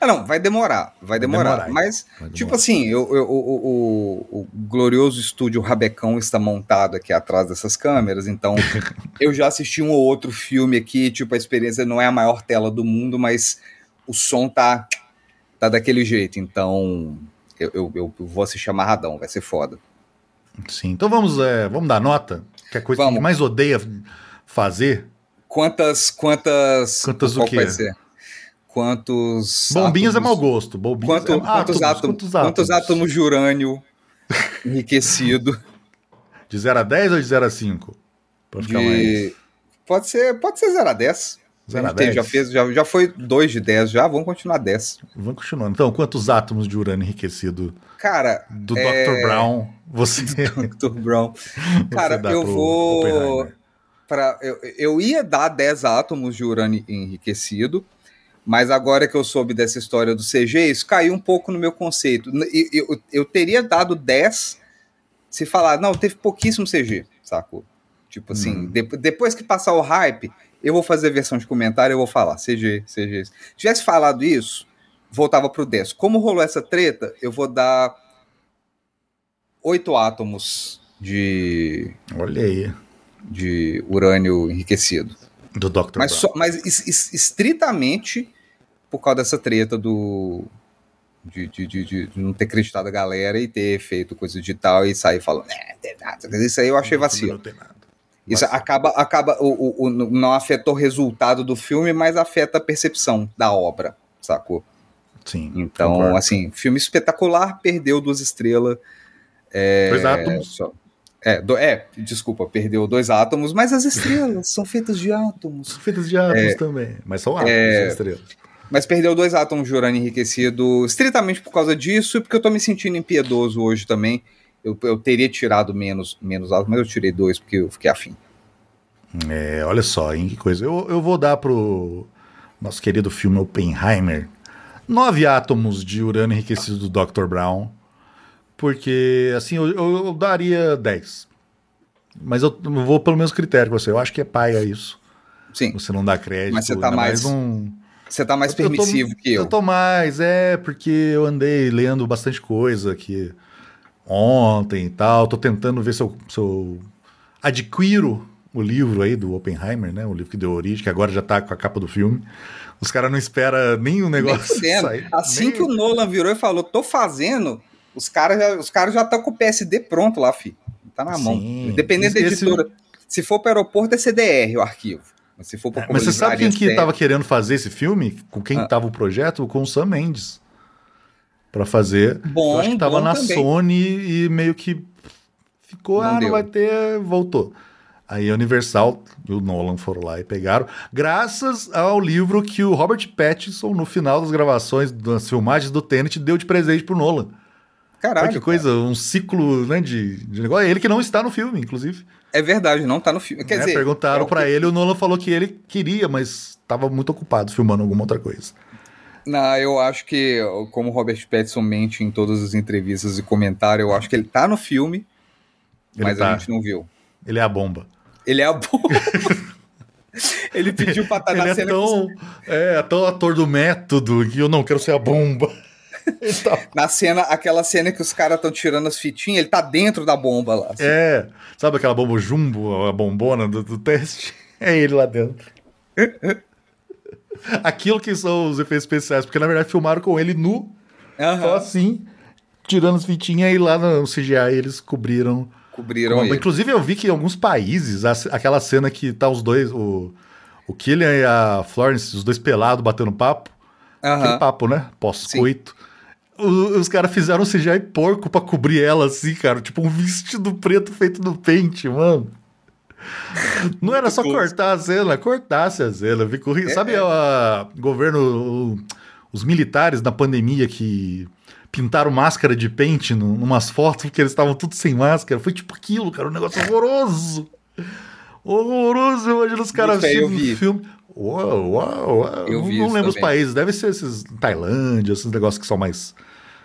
ah, não, vai demorar, vai demorar. Demorar mas, vai tipo assim, eu, eu, o, o, o, glorioso estúdio Rabecão está montado aqui atrás dessas câmeras, então eu já assisti um ou outro filme aqui, tipo, a experiência não é a maior tela do mundo, mas o som tá, tá daquele jeito, então eu, eu, eu vou assistir amarradão, vai ser foda. Sim, então vamos, é, vamos dar nota? Que é a coisa vamos. que mais odeia fazer? Quantas, quantas... Quantas o quê? Vai ser? Quantos. Bombinhas é mau gosto. Bombinhas Quanto, é... quantos, átomos, átomos, quantos, átomos, quantos átomos de urânio enriquecido? De 0 a 10 ou de 0 a 5? Pode ficar de... mais. Pode ser, pode ser 0 a 10. 0 a 10. Já, fez, já, já foi 2 de 10, já vamos continuar 10. Vamos continuando. Então, quantos átomos de urânio enriquecido? Cara. Do é... Dr. Brown. Você. Dr. Brown. Cara, eu vou. Pra, eu, eu ia dar 10 átomos de urânio enriquecido, mas agora que eu soube dessa história do CG, isso caiu um pouco no meu conceito. Eu, eu, eu teria dado 10 se falar, não, teve pouquíssimo CG, sacou? Tipo assim, hum. de, depois que passar o hype, eu vou fazer versão de comentário, eu vou falar, CG, CG. Se tivesse falado isso, voltava pro 10. Como rolou essa treta, eu vou dar 8 átomos de. Olha aí. De urânio enriquecido. Do Dr. Mas, só, mas estritamente por causa dessa treta do. De, de, de, de, não ter acreditado a galera e ter feito coisa digital e sair falando, é, tem nada. Isso aí eu achei vacilo. Não tem nada. Isso mas... acaba, acaba o, o, o, não afetou o resultado do filme, mas afeta a percepção da obra, sacou? Sim. Então, concordo. assim, filme espetacular, perdeu duas estrelas. É, Dois átomos. Só, é, do, é, desculpa, perdeu dois átomos, mas as estrelas são feitas de átomos. São feitas de átomos é, também, mas são átomos, é, estrelas. Mas perdeu dois átomos de urânio enriquecido, estritamente por causa disso e porque eu tô me sentindo impiedoso hoje também. Eu, eu teria tirado menos, menos átomos, mas eu tirei dois porque eu fiquei afim. É, olha só, hein, que coisa. Eu, eu vou dar pro nosso querido filme Oppenheimer nove átomos de urânio enriquecido do Dr. Brown, porque assim eu, eu, eu daria dez. Mas eu vou pelo mesmo critério que você. Eu acho que é paia isso. Sim. Você não dá crédito. Mas você tá mais, mais um você tá mais permissivo eu tô, que eu. Eu tô mais, é, porque eu andei lendo bastante coisa aqui ontem e tal. Tô tentando ver se eu, se eu adquiro o livro aí do Oppenheimer, né? O livro que deu origem, que agora já tá com a capa do filme. Os caras não esperam nem o negócio sair. Assim nem... que o Nolan virou e falou, tô fazendo, os caras já, os cara já estão com o PSD pronto lá, fi. Tá na mão. Sim. Dependendo da editora. Esse... Se for para o aeroporto, é CDR o arquivo. Mas se for é, Mas você sabe quem que estava querendo fazer esse filme? Com quem estava ah. o projeto? Com o Sam Mendes. Para fazer. Bom, Eu acho que estava na também. Sony e meio que ficou, não ah, deu. não vai ter, voltou. Aí a Universal e o Nolan foram lá e pegaram, graças ao livro que o Robert Pattinson, no final das gravações, das filmagens do Tenet, deu de presente pro Nolan. Caralho. Olha que coisa, cara. um ciclo né, de, de negócio. É ele que não está no filme, inclusive. É verdade, não tá no filme. Quer é, dizer, perguntaram é para que... ele, o Nolan falou que ele queria, mas estava muito ocupado filmando alguma outra coisa. Não, eu acho que, como o Robert Pattinson mente em todas as entrevistas e comentários, eu acho que ele tá no filme, ele mas tá. a gente não viu. Ele é a bomba. Ele é a bomba. ele pediu pra estar tá na é cena. Tão, É, tão ator do método que eu não quero ser a bomba. Na cena, aquela cena que os caras estão tirando as fitinhas, ele tá dentro da bomba lá. Assim. É, sabe aquela bomba jumbo, a bombona do, do teste? É ele lá dentro. Aquilo que são os efeitos especiais, porque na verdade filmaram com ele nu, uhum. só assim, tirando as fitinhas e lá no CGI eles cobriram. Cobriram ele. Inclusive eu vi que em alguns países, aquela cena que tá os dois, o, o Killian e a Florence, os dois pelados batendo papo, uhum. aquele papo, né? Pós-coito. Os caras fizeram um CGI porco pra cobrir ela assim, cara. Tipo um vestido preto feito no pente, mano. Não era só cortar a cena, cortasse a cena. Ficou... É, Sabe é. o governo, os militares na pandemia que pintaram máscara de pente em umas fotos porque eles estavam tudo sem máscara? Foi tipo aquilo, cara, um negócio horroroso. Horroroso, imagina os caras assistindo filme. Uau, uau, uau. Eu vi não lembro os países, deve ser esses Tailândia, esses negócios que são mais,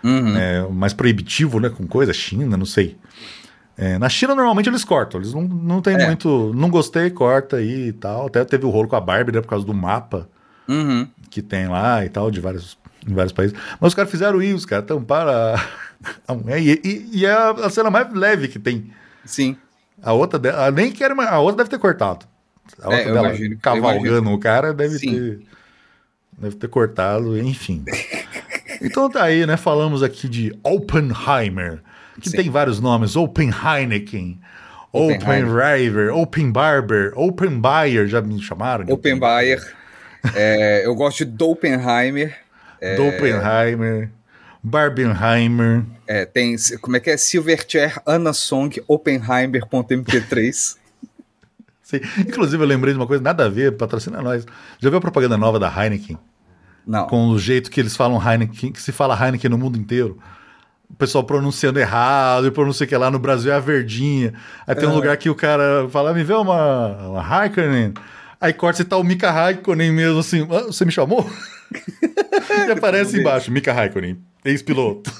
uhum. é, mais proibitivo, né? Com coisa, China, não sei. É, na China, normalmente eles cortam. Eles não, não tem é. muito. Não gostei, corta aí e tal. Até teve o rolo com a Barbie, né? Por causa do mapa uhum. que tem lá e tal, de vários, em vários países. Mas os caras fizeram isso, os caras tamparam a, a mulher. E, e, e, é a cena mais leve que tem. Sim. A outra, a, nem quero A outra deve ter cortado. A outra é, dela imagino, cavalgando o cara deve Sim. ter. Deve ter cortado, enfim. então tá aí, né? Falamos aqui de Oppenheimer que Sim. tem vários nomes, Open Heineken, Open River, Open Barber, Open Bayer, já me chamaram? Open Bayer. é, eu gosto de Dopenheimer. É... Dopenheimer, Barbenheimer. É, tem, como é que é? Silverchair, Anna Song, Oppenheimer.mp3. Sim. Inclusive, eu lembrei de uma coisa, nada a ver, patrocina nós. Já viu a propaganda nova da Heineken? Não. Com o jeito que eles falam Heineken, que se fala Heineken no mundo inteiro o pessoal pronunciando errado, e pronuncia que lá no Brasil é a verdinha. Aí tem um lugar que o cara fala, ah, me vê uma, uma Raikkonen. Aí corta e tá o Mika Raikkonen mesmo assim, ah, você me chamou? e aparece embaixo, Mika Raikkonen, ex-piloto.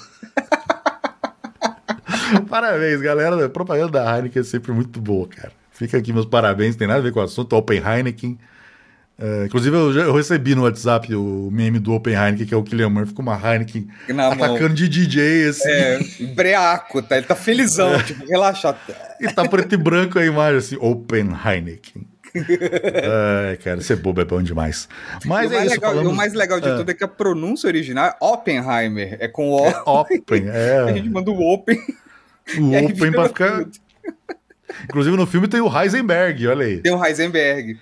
parabéns, galera. A propaganda da Heineken é sempre muito boa, cara. Fica aqui meus parabéns, tem nada a ver com o assunto. Open Heineken. É, inclusive, eu, eu, recebi no WhatsApp o meme do Open Heineken, que é o Killian Murphy com uma Heineken Na atacando mão. de DJ, assim. É, breaco, tá? Ele tá felizão, é. tipo, relaxado. E tá preto e branco a imagem, assim, Open Heineken. Ai, cara, ser bobo é bom demais. Mas o, é mais isso, legal, falamos... o mais legal de é. tudo é que a pronúncia original é Oppenheimer, é com O. É open, é. A gente manda o Open. O Open pra ficar... Inclusive no filme tem o Heisenberg, olha aí. Tem o Heisenberg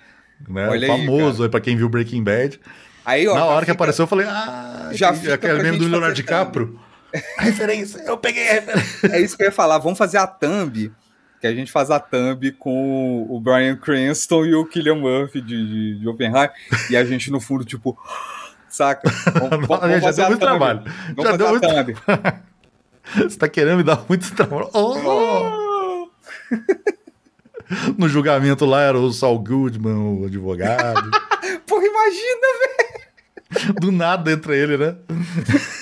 né? Olha Famoso aí, para quem viu Breaking Bad. Aí, ó, Na hora fica... que apareceu, eu falei, ah, já fica aquele mesmo do Leonardo DiCaprio. A referência, eu peguei a referência. É isso que eu ia falar, vamos fazer a thumb, que a gente faz a thumb com o Brian Cranston e o Killian Murphy de, de, de Oppenheimer, e a gente no fundo, tipo, saca? Vamos, vamos fazer deu muito trabalho. Vamos já fazer a muito... thumb. Você tá querendo me dar muito trabalho. Oh! No julgamento lá era o Saul Goodman, o advogado. Porra, imagina, velho! Do nada entra ele, né?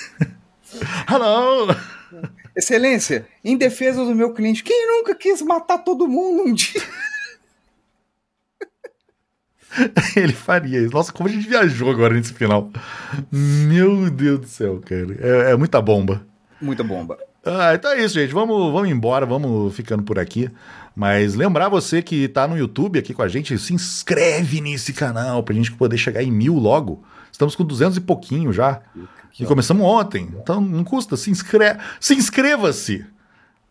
Hello! Excelência, em defesa do meu cliente, quem nunca quis matar todo mundo um dia? Ele faria isso. Nossa, como a gente viajou agora nesse final. Meu Deus do céu, cara. É, é muita bomba. Muita bomba. Ah, então é isso, gente. Vamos, vamos embora, vamos ficando por aqui. Mas lembrar você que está no YouTube aqui com a gente, se inscreve nesse canal para a gente poder chegar em mil logo. Estamos com 200 e pouquinho já. E começamos ontem. Então não custa, se, inscreve, se inscreva-se.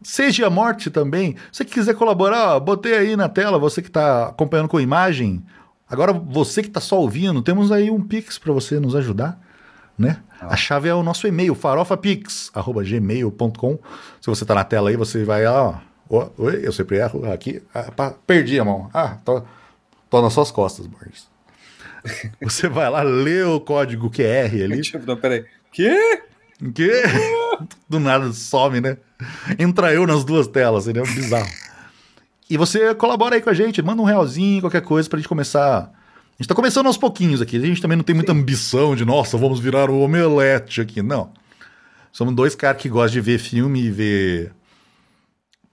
Seja a morte também. Se você quiser colaborar, botei aí na tela, você que está acompanhando com imagem. Agora, você que está só ouvindo, temos aí um Pix para você nos ajudar. Né? Ah. A chave é o nosso e-mail, farofapix.gmail.com. Se você está na tela aí, você vai, ó, Oi, eu sempre erro aqui. Ah, perdi a mão. Ah, tô, tô nas suas costas, Borges. Você vai lá, lê o código QR ali. Tipo, não, peraí. Quê? Quê? Do nada some, né? Entra eu nas duas telas, seria bizarro. E você colabora aí com a gente, manda um realzinho, qualquer coisa, pra gente começar. A gente tá começando aos pouquinhos aqui. A gente também não tem muita Sim. ambição de, nossa, vamos virar o omelete aqui. Não. Somos dois caras que gostam de ver filme e ver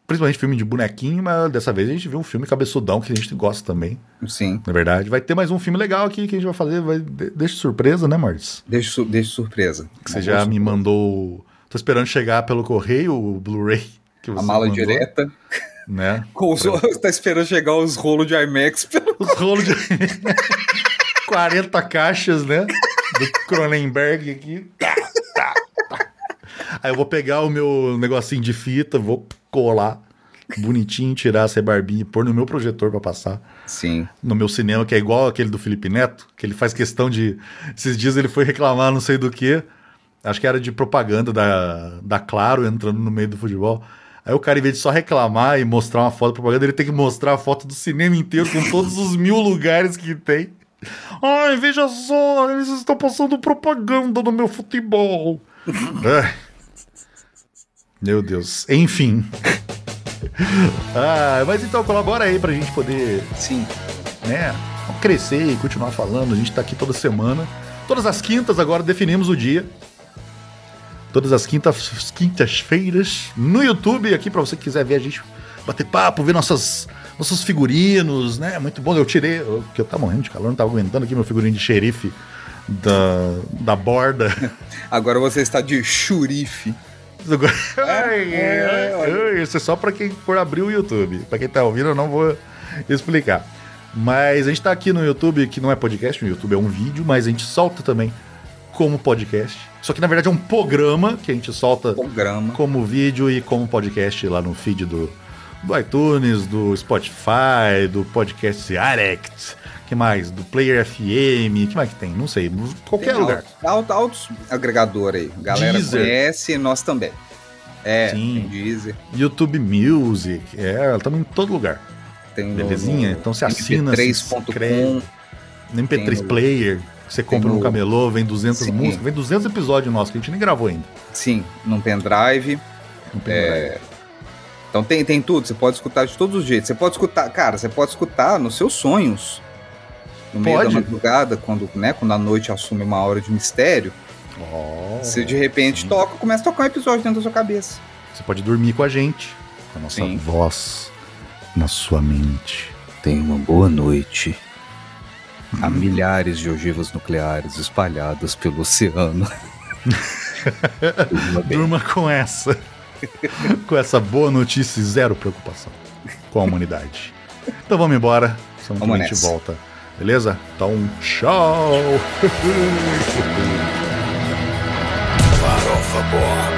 principalmente filme de bonequinho, mas dessa vez a gente viu um filme cabeçudão que a gente gosta também. Sim. Na verdade, vai ter mais um filme legal aqui que a gente vai fazer. Vai, deixa surpresa, né, Martins? Deixa, su deixa surpresa. Que você já me mandou. Tô esperando chegar pelo correio o Blu-ray. A mala mandou, direta. Né? Com os, pra... Tá esperando chegar os rolos de IMAX pelo. Os rolos de. 40 caixas, né? Do Cronenberg aqui. Tá, tá, tá. Aí eu vou pegar o meu negocinho de fita, vou colar bonitinho, tirar essa barbinha, pôr no meu projetor para passar. Sim. No meu cinema, que é igual aquele do Felipe Neto, que ele faz questão de. Esses dias ele foi reclamar não sei do que. Acho que era de propaganda da, da Claro entrando no meio do futebol. Aí o cara, em vez de só reclamar e mostrar uma foto da propaganda, ele tem que mostrar a foto do cinema inteiro com todos os mil lugares que tem. Ai, veja só, eles estão passando propaganda no meu futebol. é. Meu Deus. Enfim. ah, mas então colabora aí pra gente poder. Sim. Né? Crescer e continuar falando. A gente tá aqui toda semana. Todas as quintas agora definimos o dia. Todas as quintas, quintas-feiras no YouTube, aqui para você que quiser ver a gente bater papo, ver nossas, nossos figurinos, né? Muito bom. Eu tirei, eu, que eu tava morrendo de calor, não tava aguentando aqui meu figurino de xerife da, da borda. Agora você está de xurife. Ai, é, Isso é só para quem for abrir o YouTube. Para quem tá ouvindo, eu não vou explicar. Mas a gente tá aqui no YouTube, que não é podcast, no YouTube é um vídeo, mas a gente solta também como podcast. Só que na verdade é um programa que a gente solta programa. como vídeo e como podcast lá no feed do, do iTunes, do Spotify, do podcast Arect que mais? Do Player FM, que mais que tem? Não sei, qualquer tem lugar. Altos, altos agregador aí. Galera Deezer. conhece, nós também. É, Sim. Deezer. YouTube Music, é, estamos em todo lugar. Tem Belezinha? No, então você assina, mp3.com. MP3 Player, você compra no camelô, vem 200 Sim. músicas, vem 200 episódios nossos que a gente nem gravou ainda. Sim, num pendrive. Num pendrive. É... Então tem, tem tudo, você pode escutar de todos os jeitos. Você pode escutar, cara, você pode escutar nos seus sonhos no meio Pode. da madrugada, quando, né, quando a noite assume uma hora de mistério. Oh, você de repente sim. toca, começa a tocar um episódio dentro da sua cabeça. Você pode dormir com a gente, com a nossa sim. voz na sua mente. Tenha uma boa noite. Hum. Há milhares de ogivas nucleares espalhadas pelo oceano. Durma com essa. com essa boa notícia e zero preocupação com a humanidade. Então vamos embora. Senão vamos a gente volta Beleza? Então, tchau! Farofa Pop.